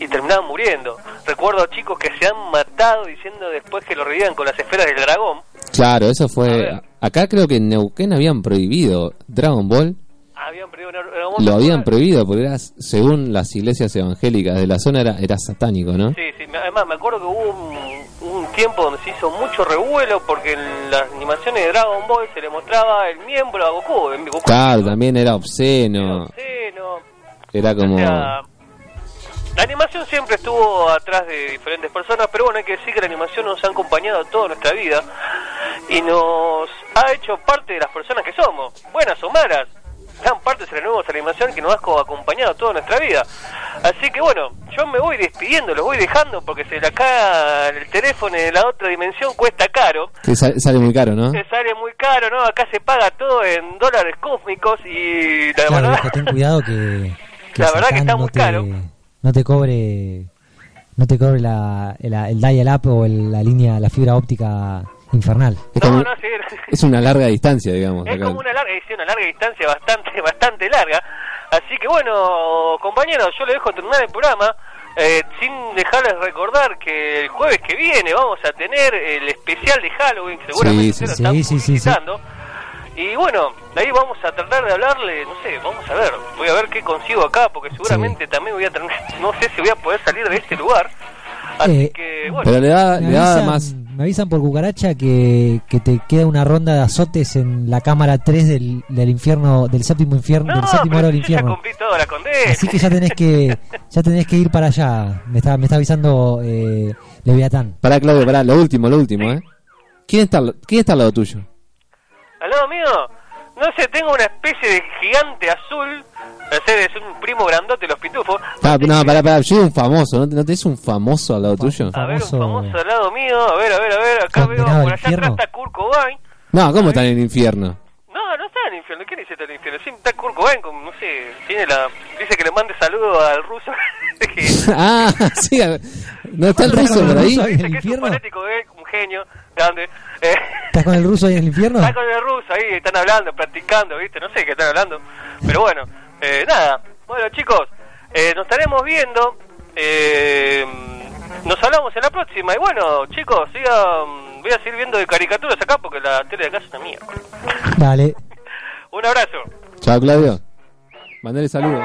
[SPEAKER 6] y terminaban muriendo. Recuerdo chicos que se han matado diciendo después que lo revivían con las esferas del dragón.
[SPEAKER 5] Claro, eso fue. Acá creo que en Neuquén habían prohibido Dragon Ball.
[SPEAKER 6] Habían una bomba
[SPEAKER 5] Lo habían prohibido porque era, según las iglesias evangélicas de la zona era, era satánico, ¿no?
[SPEAKER 6] Sí, sí, además me acuerdo que hubo un, un tiempo donde se hizo mucho revuelo porque en las animaciones de Dragon Ball se le mostraba el miembro a Goku.
[SPEAKER 5] Claro, también era obsceno.
[SPEAKER 6] obsceno.
[SPEAKER 5] Era como...
[SPEAKER 6] O sea, la animación siempre estuvo atrás de diferentes personas, pero bueno, hay que decir que la animación nos ha acompañado toda nuestra vida y nos ha hecho parte de las personas que somos, buenas o malas. Gran parte de la nueva animación que nos ha co- acompañado toda nuestra vida. Así que bueno, yo me voy despidiendo, los voy dejando porque se le acá el teléfono de la otra dimensión cuesta caro.
[SPEAKER 5] Que sa- sale muy caro, ¿no?
[SPEAKER 6] Se sale muy caro, ¿no? Acá se paga todo en dólares cósmicos y la
[SPEAKER 4] Claro,
[SPEAKER 6] verdad...
[SPEAKER 4] ten cuidado que,
[SPEAKER 6] La verdad que está muy
[SPEAKER 4] te,
[SPEAKER 6] caro.
[SPEAKER 4] No te cobre, no te cobre la, el, el dial-up o el- la línea, la fibra óptica infernal.
[SPEAKER 5] Es,
[SPEAKER 6] No,
[SPEAKER 5] como-
[SPEAKER 6] no, sí.
[SPEAKER 5] es una larga distancia, digamos.
[SPEAKER 6] Es
[SPEAKER 5] acá.
[SPEAKER 6] como una larga, sí, una larga distancia bastante, bastante larga. Así que bueno, compañeros, yo les dejo terminar el programa. eh, sin dejarles recordar que el jueves que viene vamos a tener el especial de Halloween, seguramente
[SPEAKER 5] Sí, sí,
[SPEAKER 4] sí.
[SPEAKER 6] lo están
[SPEAKER 4] Sí, sí, sí, sí.
[SPEAKER 6] publicitando. Y bueno, de ahí vamos a tratar de hablarle, no sé, vamos a ver, voy a ver qué consigo acá, porque seguramente también voy a tener, no sé si voy a poder salir de este lugar. Así
[SPEAKER 4] Eh,
[SPEAKER 6] que bueno,
[SPEAKER 5] Pero le da, le da
[SPEAKER 4] avisan,
[SPEAKER 5] más...
[SPEAKER 4] me avisan por cucaracha que, que te queda una ronda de azotes en la cámara 3 del, del infierno, del séptimo infierno,
[SPEAKER 6] no,
[SPEAKER 4] del séptimo
[SPEAKER 6] pero
[SPEAKER 4] hora del
[SPEAKER 6] ya
[SPEAKER 4] infierno.
[SPEAKER 6] la condena.
[SPEAKER 4] Así que ya tenés que, ya tenés que ir para allá. Me está, me está avisando eh, Leviatán.
[SPEAKER 5] Pará, Claudio, pará, lo último, lo último, ¿eh? ¿Quién está, al- ¿Quién está al lado tuyo?
[SPEAKER 6] ¿Al lado mío? no sé, tengo una especie de gigante azul, no sé, es un primo grandote de los pitufos.
[SPEAKER 5] Ah, no, pará, pará, yo soy un famoso, ¿no, ¿no tenés un famoso al lado tuyo?
[SPEAKER 6] A ver, un
[SPEAKER 4] famoso-
[SPEAKER 6] al lado mío, a ver, a ver, a ver, acá veo,
[SPEAKER 4] Condenado
[SPEAKER 6] por
[SPEAKER 4] al
[SPEAKER 6] allá atrás está Kurt Cobain.
[SPEAKER 5] No, ¿cómo están en el infierno?
[SPEAKER 6] El infierno, ¿quién dice está en el infierno? Sí, está Kurt Cobain, con, no sé, tiene la, dice que le mande saludo al ruso. que,
[SPEAKER 5] ah, sí, ¿no está el ruso por ahí?
[SPEAKER 4] ¿En el
[SPEAKER 6] dice que es un
[SPEAKER 4] infierno?
[SPEAKER 6] fanático él, un genio, grande. Eh,
[SPEAKER 4] ¿Estás con el ruso ahí en el infierno?
[SPEAKER 6] Está con el ruso ahí, están hablando, practicando, ¿viste? No sé qué están hablando. Pero bueno, eh, nada. Bueno, chicos, eh, nos estaremos viendo. Eh, nos hablamos en la próxima. Y bueno, chicos, sigan, voy a seguir viendo de caricaturas acá porque la tele de acá es una mierda.
[SPEAKER 4] Dale.
[SPEAKER 6] Un abrazo.
[SPEAKER 5] Chao, Claudio. Mandale saludos.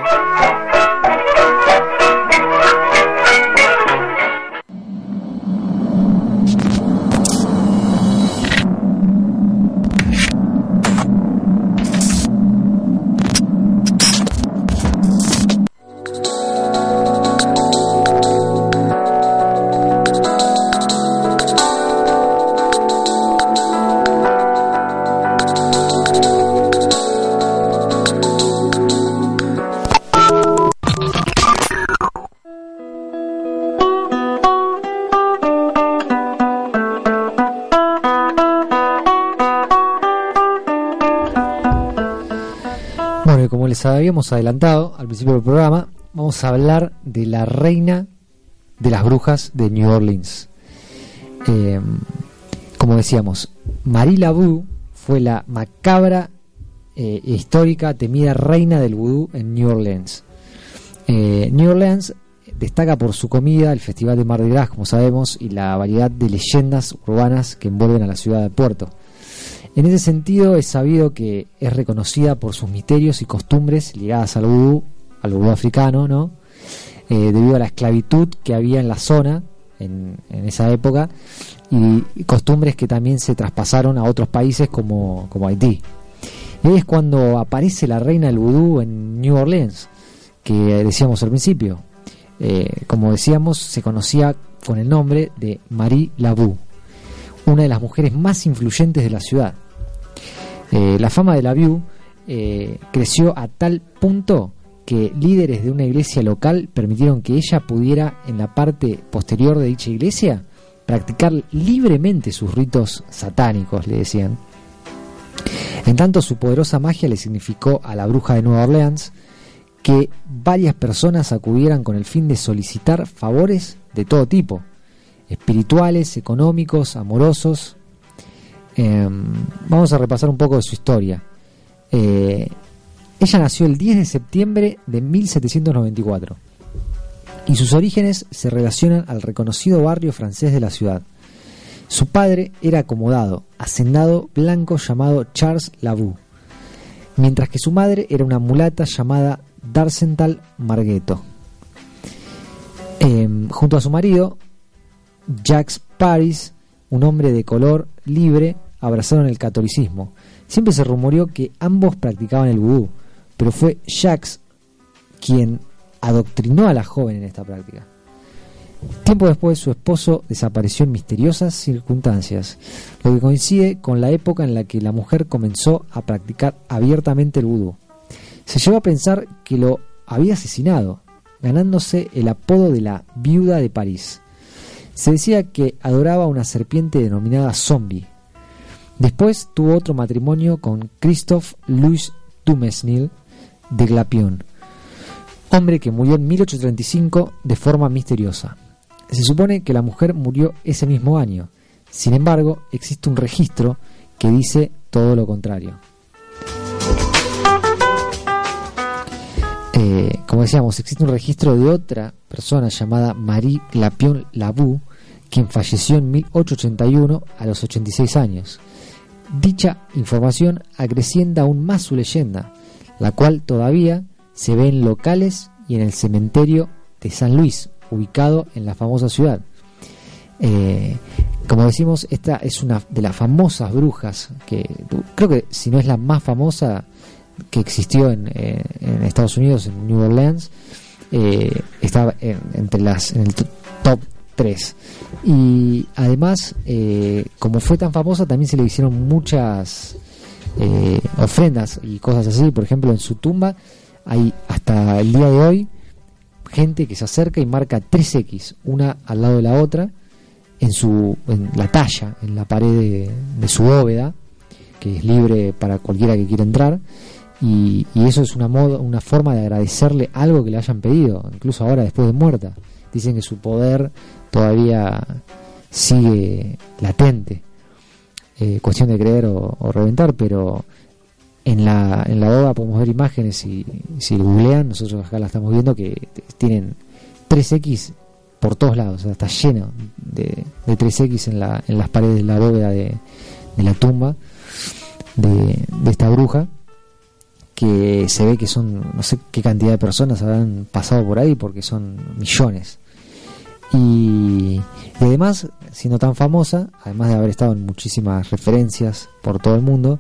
[SPEAKER 4] Adelantado al principio del programa, vamos a hablar de la reina de las brujas de New Orleans. Eh, como decíamos, Marie Laveau fue la macabra eh, histórica, temida reina del vudú en New Orleans. Eh, New Orleans destaca por su comida, el Festival de Mardi Gras, como sabemos, y la variedad de leyendas urbanas que envuelven a la ciudad de Puerto. En ese sentido es sabido que es reconocida por sus misterios y costumbres ligadas al vudú, al vudú africano, ¿no? Eh, debido a la esclavitud que había en la zona en, esa época y, costumbres que también se traspasaron a otros países como, como Haití. Y es cuando aparece la reina del vudú en New Orleans, que decíamos al principio. Eh, como decíamos, se conocía con el nombre de Marie Laveau, una de las mujeres más influyentes de la ciudad. Eh, la fama de Laveau eh, creció a tal punto que líderes de una iglesia local permitieron que ella pudiera, en la parte posterior de dicha iglesia, practicar libremente sus ritos satánicos, le decían. En tanto, su poderosa magia le significó a la bruja de Nueva Orleans que varias personas acudieran con el fin de solicitar favores de todo tipo, espirituales, económicos, amorosos. Eh, vamos a repasar un poco de su historia. Eh, ella nació el 10 de septiembre de 1794 y sus orígenes se relacionan al reconocido barrio francés de la ciudad. Su padre era acomodado, hacendado blanco llamado Charles Lavou, mientras que su madre era una mulata llamada Darcental Margueto. Eh, junto a su marido, Jacques Paris, un hombre de color libre, abrazaron el catolicismo. Siempre se rumoreó que ambos practicaban el vudú, pero fue Jacques quien adoctrinó a la joven en esta práctica. Tiempo después su esposo desapareció en misteriosas circunstancias, lo que coincide con la época en la que la mujer comenzó a practicar abiertamente el vudú. Se llegó a pensar que lo había asesinado, ganándose el apodo de la viuda de París. Se decía que adoraba una serpiente denominada zombie. Después tuvo otro matrimonio con Christophe Louis Dumesnil de Glapion, hombre que murió en 1835 de forma misteriosa. Se supone que la mujer murió ese mismo año. Sin embargo, existe un registro que dice todo lo contrario. Eh, como decíamos, existe un registro de otra persona llamada Marie Glapion Labou, quien falleció en 1881 a los 86 años. Dicha información acrecienta aún más su leyenda, la cual todavía se ve en locales y en el cementerio de San Luis, ubicado en la famosa ciudad. Eh, como decimos, esta es una de las famosas brujas que creo que si no es la más famosa que existió en, eh, en Estados Unidos, en New Orleans, eh, está en, entre las en el top 3. Y además, eh, como fue tan famosa, también se le hicieron muchas eh, ofrendas y cosas así. Por ejemplo, en su tumba hay hasta el día de hoy gente que se acerca y marca 3X, una al lado de la otra, en, su, en la talla, en la pared de, de su bóveda, que es libre para cualquiera que quiera entrar. Y, y eso es una, modo, una forma de agradecerle algo que le hayan pedido, incluso ahora después de muerta. Dicen que su poder todavía sigue latente. Eh, cuestión de creer o, reventar, pero en la, en la boda podemos ver imágenes y si googlean, nosotros acá la estamos viendo que tienen 3X por todos lados, está lleno de, de 3X en, la, en las paredes de la bóveda de, de la tumba de, de esta bruja que se ve que son no sé qué cantidad de personas habrán pasado por ahí porque son millones y, y además siendo tan famosa además de haber estado en muchísimas referencias por todo el mundo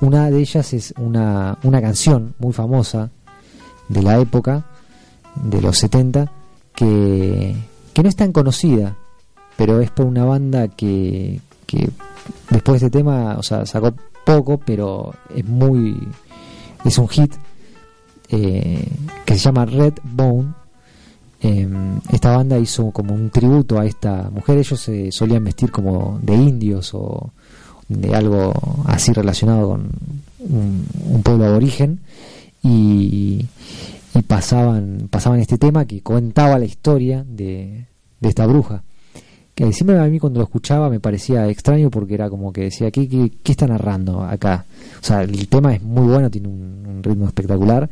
[SPEAKER 4] una de ellas es una, una canción muy famosa de la época de los 70 que, que no es tan conocida pero es por una banda que, que después de este tema o sea sacó poco pero es muy es un hit eh, que se llama Red Bone. Eh, esta banda hizo como un tributo a esta mujer. Ellos se solían vestir como de indios o de algo así relacionado con un, pueblo aborigen y, y pasaban pasaban este tema que contaba la historia de, esta bruja que siempre a mí cuando lo escuchaba me parecía extraño porque era como que decía, ¿qué, qué, está narrando acá? O sea, el tema es muy bueno, tiene un ritmo espectacular,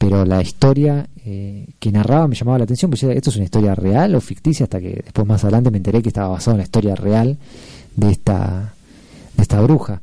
[SPEAKER 4] pero la historia eh, que narraba me llamaba la atención, pues ¿esto es una historia real o ficticia? Hasta que después más adelante me enteré que estaba basado en la historia real de esta, de esta bruja.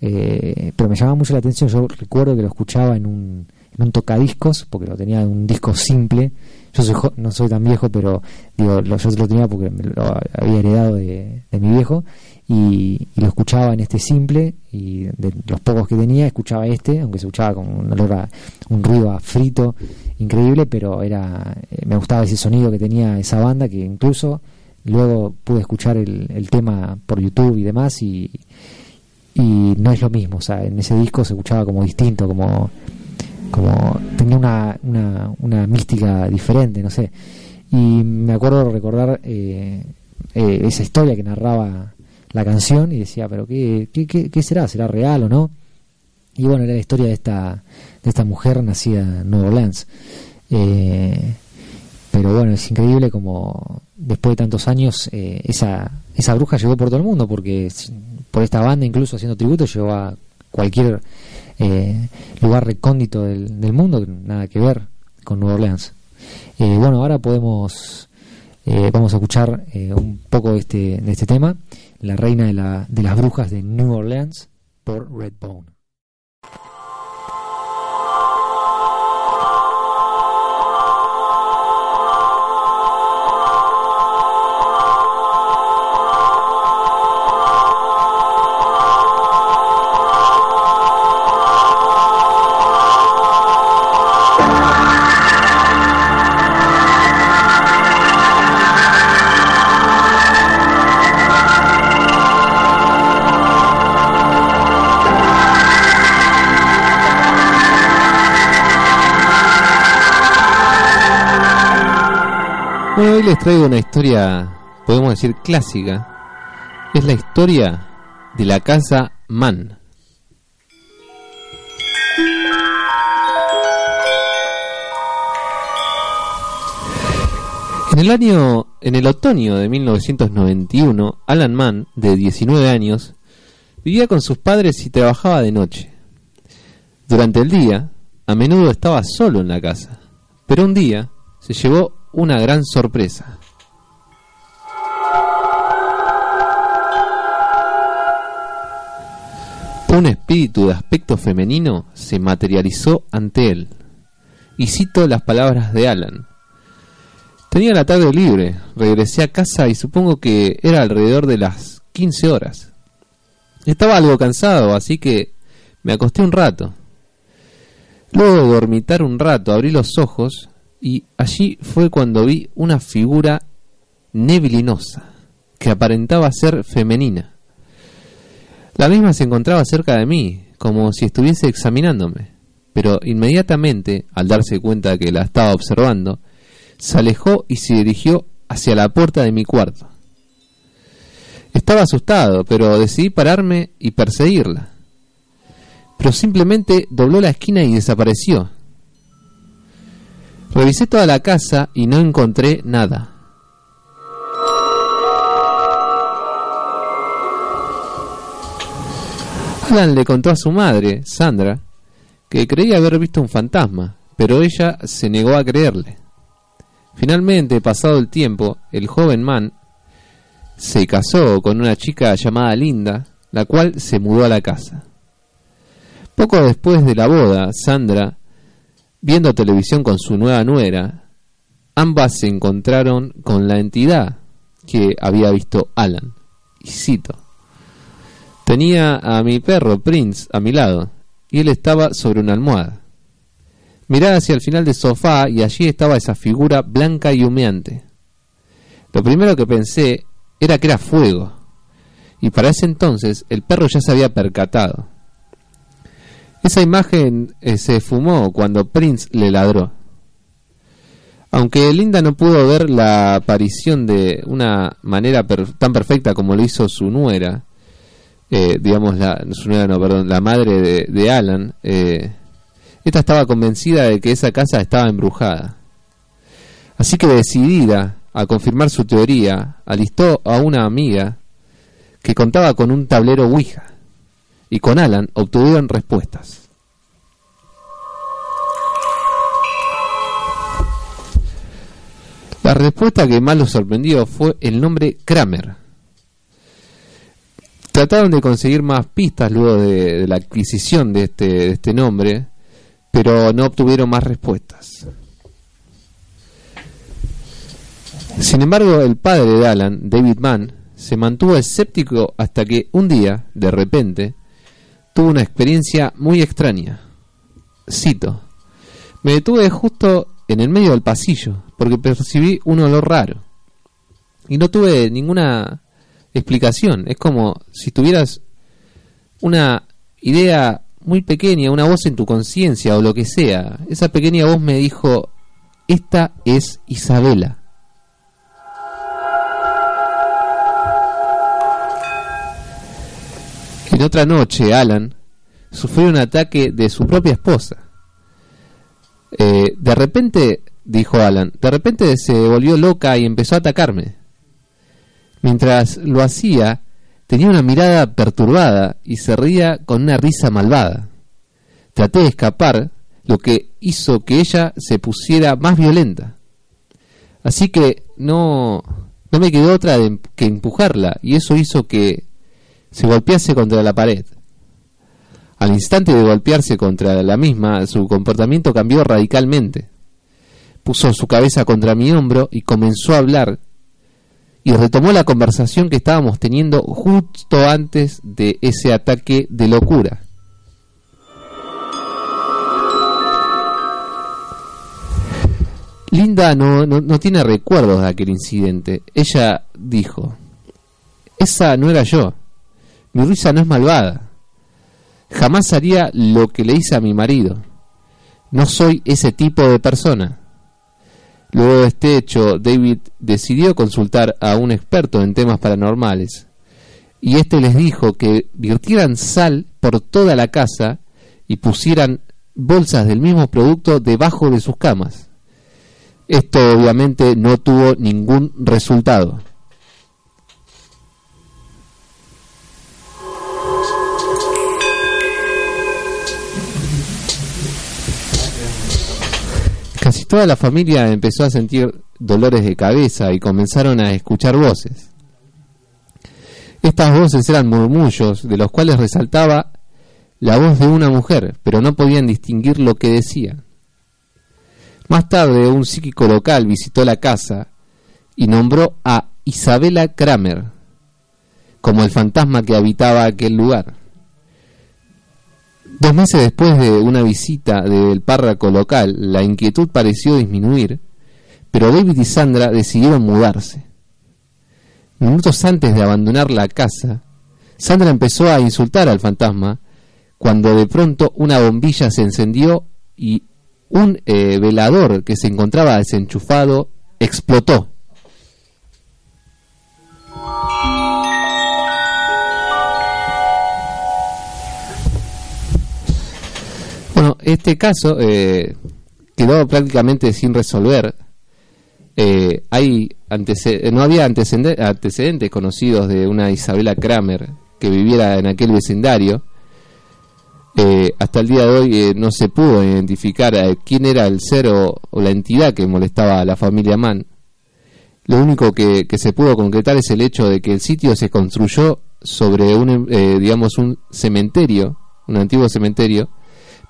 [SPEAKER 4] Eh, pero me llamaba mucho la atención, yo recuerdo que lo escuchaba en un, en un tocadiscos, porque lo tenía en un disco simple, yo soy no soy tan viejo, pero digo, lo, yo lo tenía porque me lo había heredado de, de mi viejo y, lo escuchaba en este simple y de los pocos que tenía escuchaba este, aunque se escuchaba con un olor a un ruido a frito increíble, pero era eh, me gustaba ese sonido que tenía esa banda que incluso luego pude escuchar el, el tema por YouTube y demás y, y no es lo mismo, o sea, en ese disco se escuchaba como distinto, como como tenía una, una, una mística diferente, no sé. Y me acuerdo recordar eh, eh, esa historia que narraba la canción y decía, pero ¿qué, qué, será? ¿Será real o no? Y bueno, era la historia de esta, de esta mujer nacida en Nueva Orleans. Eh, pero bueno, es increíble como después de tantos años eh, esa, esa bruja llegó por todo el mundo, porque por esta banda incluso haciendo tributo llegó a cualquier eh, lugar recóndito del, del mundo, nada que ver con Nueva Orleans. Eh, bueno, ahora podemos, eh, vamos a escuchar un poco de este, de este tema, La Reina de, la, de las Brujas de New Orleans por Redbone.
[SPEAKER 5] Hoy les traigo una historia, podemos decir clásica. Es la historia de la casa Mann. En el año, en el otoño de 1991, Alan Mann, de 19 años, vivía con sus padres y trabajaba de noche. Durante el día, a menudo estaba solo en la casa, pero un día se llevó una gran sorpresa. Un espíritu de aspecto femenino se materializó ante él. Y cito las palabras de Alan. Tenía la tarde libre, regresé a casa y supongo que era alrededor de las 15 horas. Estaba algo cansado, así que me acosté un rato. Luego de dormitar un rato, abrí los ojos y allí fue cuando vi una figura neblinosa que aparentaba ser femenina. La misma se encontraba cerca de mí, como si estuviese examinándome, pero inmediatamente, al darse cuenta que la estaba observando, se alejó y se dirigió hacia la puerta de mi cuarto. Estaba asustado, pero decidí pararme y perseguirla. Pero simplemente dobló la esquina y desapareció. Revisé toda la casa y no encontré nada. Alan le contó a su madre, Sandra, que creía haber visto un fantasma, pero ella se negó a creerle. Finalmente, pasado el tiempo, el joven man se casó con una chica llamada Linda, la cual se mudó a la casa. Poco después de la boda, Sandra, viendo televisión con su nueva nuera, ambas se encontraron con la entidad que había visto Alan. Y cito, tenía a mi perro Prince a mi lado, y él estaba sobre una almohada. Miré hacia el final del sofá y allí estaba esa figura blanca y humeante. Lo primero que pensé era que era fuego, y para ese entonces el perro ya se había percatado. Esa imagen eh, se fumó cuando Prince le ladró. Aunque Linda no pudo ver la aparición de una manera tan perfecta como lo hizo su nuera, eh, digamos, la, su nuera, no, perdón, la madre de, Alan, eh, esta estaba convencida de que esa casa estaba embrujada. Así que decidida a confirmar su teoría, alistó a una amiga que contaba con un tablero Ouija y con Alan obtuvieron respuestas. La respuesta que más los sorprendió fue el nombre Kramer. Trataron de conseguir más pistas luego de, la adquisición de este, de este nombre, pero no obtuvieron más respuestas. Sin embargo, el padre de Alan, David Mann, se mantuvo escéptico hasta que un día, de repente, tuvo una experiencia muy extraña. Cito, me detuve justo en el medio del pasillo porque percibí un olor raro y no tuve ninguna explicación. Es como si tuvieras una idea muy pequeña, una voz en tu conciencia o lo que sea. Esa pequeña voz me dijo, esta es Isabela. En otra noche, Alan sufrió un ataque de su propia esposa. Eh, de repente, dijo Alan, de repente se volvió loca y empezó a atacarme. Mientras lo hacía, tenía una mirada perturbada y se reía con una risa malvada. Traté de escapar, lo que hizo que ella se pusiera más violenta. Así que no, no me quedó otra que empujarla, y eso hizo que se golpease contra la pared. Al instante de golpearse contra la misma, su comportamiento cambió radicalmente. Puso su cabeza contra mi hombro y comenzó a hablar y retomó la conversación que estábamos teniendo justo antes de ese ataque de locura. Linda no, no, no, tiene recuerdos de aquel incidente. Ella dijo, esa no era yo. Mi risa no es malvada. Jamás haría lo que le hice a mi marido. No soy ese tipo de persona. Luego de este hecho, David decidió consultar a un experto en temas paranormales. Y este les dijo que virtieran sal por toda la casa y pusieran bolsas del mismo producto debajo de sus camas. Esto obviamente no tuvo ningún resultado. Casi toda la familia empezó a sentir dolores de cabeza y comenzaron a escuchar voces. Estas voces eran murmullos de los cuales resaltaba la voz de una mujer, pero no podían distinguir lo que decía. Más tarde, un psíquico local visitó la casa y nombró a Isabela Kramer como el fantasma que habitaba aquel lugar. Dos meses después de una visita del párroco local, la inquietud pareció disminuir, pero David y Sandra decidieron mudarse. Minutos antes de abandonar la casa, Sandra empezó a insultar al fantasma cuando de pronto una bombilla se encendió y un eh, velador que se encontraba desenchufado explotó. Este caso eh, quedó prácticamente sin resolver. Eh, hay no había antecede- antecedentes conocidos de una Isabela Kramer que viviera en aquel vecindario. Eh, hasta el día de hoy eh, no se pudo identificar a quién era el ser o, la entidad que molestaba a la familia Mann. Lo único que, que se pudo concretar es el hecho de que el sitio se construyó sobre un, eh, digamos, un cementerio, un antiguo cementerio,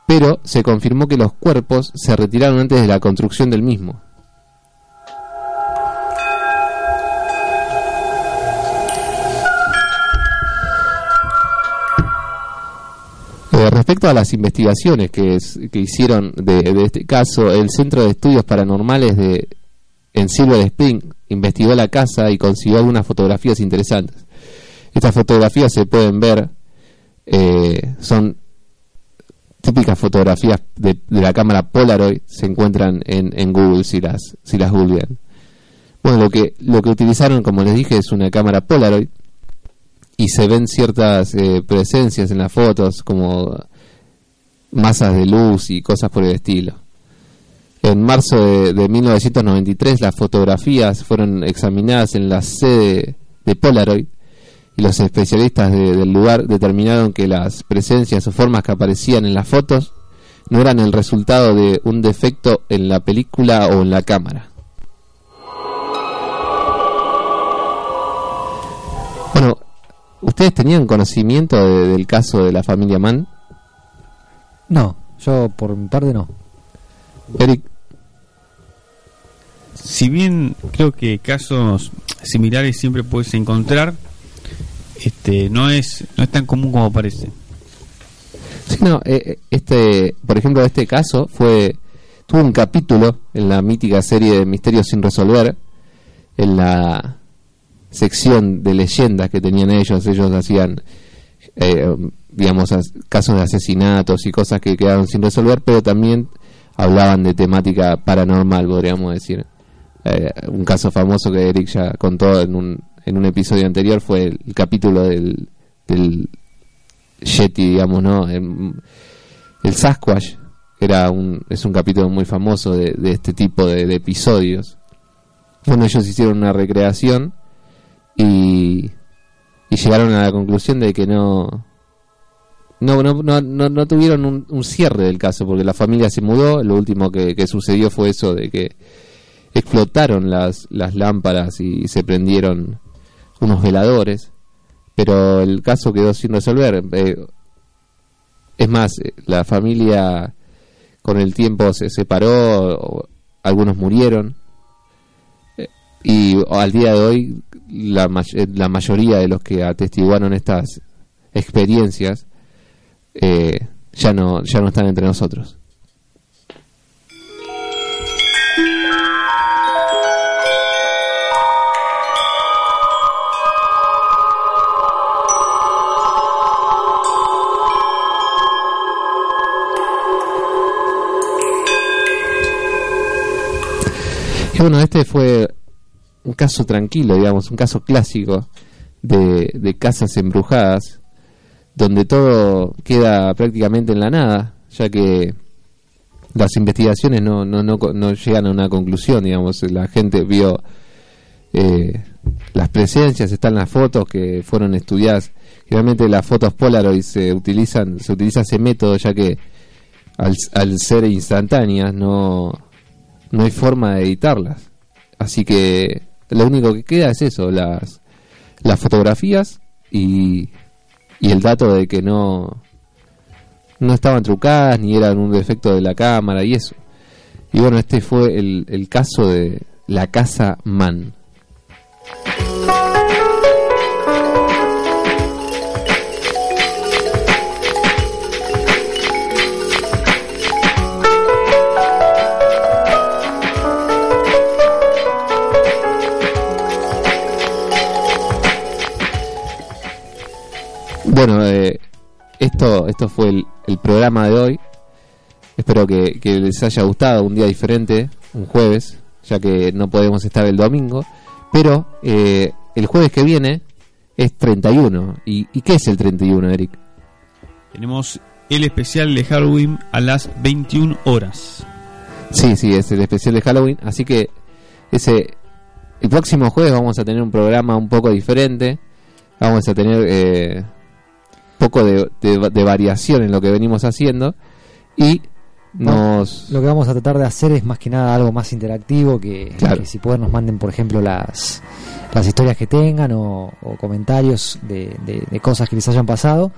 [SPEAKER 5] pero se confirmó que los cuerpos se retiraron antes de la construcción del mismo. Eh, respecto a las investigaciones que, hicieron de, de este caso, el Centro de Estudios Paranormales de en Silver Spring investigó la casa y consiguió algunas fotografías interesantes. Estas fotografías se pueden ver, eh, son típicas fotografías de, la cámara Polaroid, se encuentran en, en Google si las, si las googlean. Bueno, lo que, lo que utilizaron, como les dije, es una cámara Polaroid y se ven ciertas eh, presencias en las fotos, como masas de luz y cosas por el estilo. En marzo de, de 1993 las fotografías fueron examinadas en la sede de Polaroid los especialistas de- del lugar determinaron que las presencias o formas que aparecían en las fotos no eran el resultado de un defecto en la película o en la cámara. Bueno, ¿ustedes tenían conocimiento de- del caso de la familia Mann?
[SPEAKER 4] No, yo por mi parte no.
[SPEAKER 5] Eric,
[SPEAKER 3] Si bien creo que casos similares siempre puedes encontrar, este no es no es tan común como parece.
[SPEAKER 5] Sí, eh, eh, este, por ejemplo, este caso fue tuvo un capítulo en la mítica serie de Misterios sin resolver, en la sección de leyendas que tenían ellos. Ellos hacían, eh, digamos, as- casos de asesinatos y cosas que quedaron sin resolver, pero también hablaban de temática paranormal, podríamos decir. Eh, un caso famoso que Eric ya contó en un, en un episodio anterior fue el, capítulo del, del Yeti, digamos, ¿no? El, el Sasquatch era un, es un capítulo muy famoso de, este tipo de, episodios. Bueno, ellos hicieron una recreación y, y llegaron a la conclusión de que no, no, no, no, no, tuvieron un, un cierre del caso porque la familia se mudó. Lo último que, que sucedió fue eso de que explotaron las, las lámparas y se prendieron unos veladores pero el caso quedó sin resolver. Eh, es más, eh, la familia con el tiempo se separó, algunos murieron, eh, y al día de hoy la, la mayoría de los que atestiguaron estas experiencias eh, ya no ya no están entre nosotros. Bueno, este fue un caso tranquilo, digamos, un caso clásico de, de casas embrujadas, donde todo queda prácticamente en la nada, ya que las investigaciones no, no, no, no llegan a una conclusión, digamos, la gente vio eh, las presencias, están las fotos que fueron estudiadas. Generalmente las fotos Polaroid se utilizan, se utiliza ese método, ya que al, al ser instantáneas no, no hay forma de editarlas. Así que lo único que queda es eso, las, las fotografías y, y el dato de que no, no estaban trucadas ni eran un defecto de la cámara y eso. Y bueno, este fue el, el caso de la casa Mann. Bueno, eh, esto, esto fue el, el programa de hoy. Espero que, que les haya gustado un día diferente, un jueves, ya que no podemos estar el domingo. Pero eh, el jueves que viene es 31. ¿Y, ¿Y qué es el 31, Eric?
[SPEAKER 3] Tenemos el especial de Halloween a las 21 horas.
[SPEAKER 5] Sí, sí, es el especial de Halloween. Así que ese el próximo jueves vamos a tener un programa un poco diferente. Vamos a tener eh, poco de, de- de variación en lo que venimos haciendo. Y nos...
[SPEAKER 4] Lo que vamos a tratar de hacer es más que nada algo más interactivo, que,
[SPEAKER 5] Claro.
[SPEAKER 4] que si pueden nos manden, por ejemplo, las, las historias que tengan o, o comentarios de, de- de cosas que les hayan pasado.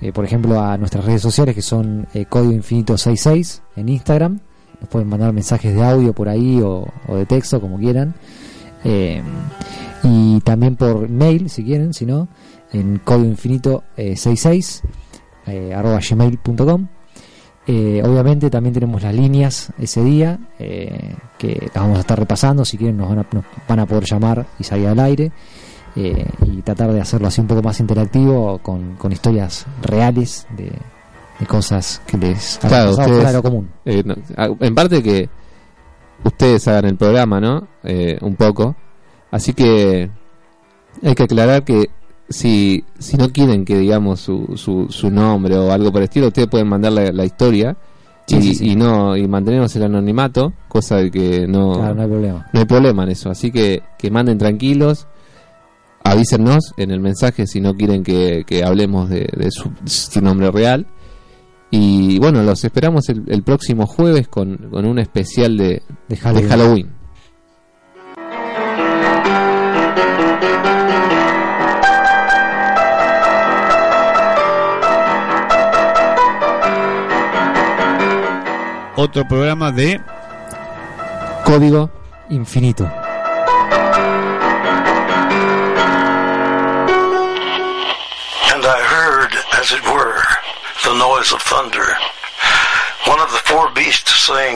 [SPEAKER 4] Eh, por ejemplo, a nuestras redes sociales que son eh, Código Infinito 66 en Instagram. Nos pueden mandar mensajes de audio por ahí o, o de texto, como quieran. Eh, y también por mail, si quieren, si no, en código infinito eh, 66 eh, arroba gmail.com. Eh, obviamente también tenemos las líneas ese día eh, que las vamos a estar repasando. Si quieren, nos van a, nos van a poder llamar y salir al aire y tratar de hacerlo así un poco más interactivo con, con historias reales de, de cosas que les
[SPEAKER 5] Claro,
[SPEAKER 4] pasado
[SPEAKER 5] ustedes-
[SPEAKER 4] fuera de lo común.
[SPEAKER 5] Eh, no, a- en parte que ustedes hagan el programa, ¿no? Un poco. Así que hay que aclarar que si, si no quieren que digamos su, su, su nombre o algo por el estilo, ustedes pueden mandar la, la historia
[SPEAKER 4] Sí,
[SPEAKER 5] y,
[SPEAKER 4] sí, sí.
[SPEAKER 5] y no y mantenemos el anonimato, cosa de que no,
[SPEAKER 4] Claro, no hay problema.
[SPEAKER 5] no hay problema en eso. Así que que manden tranquilos. Avísennos en el mensaje si no quieren que, que hablemos de, de su, su nombre real. Y bueno, los esperamos el, el próximo jueves con, con un especial de,
[SPEAKER 4] De Halloween.
[SPEAKER 5] de Halloween.
[SPEAKER 3] Otro programa de
[SPEAKER 5] Código
[SPEAKER 4] Infinito.
[SPEAKER 2] And I heard, as it were, the noise of thunder. One of the four beasts saying,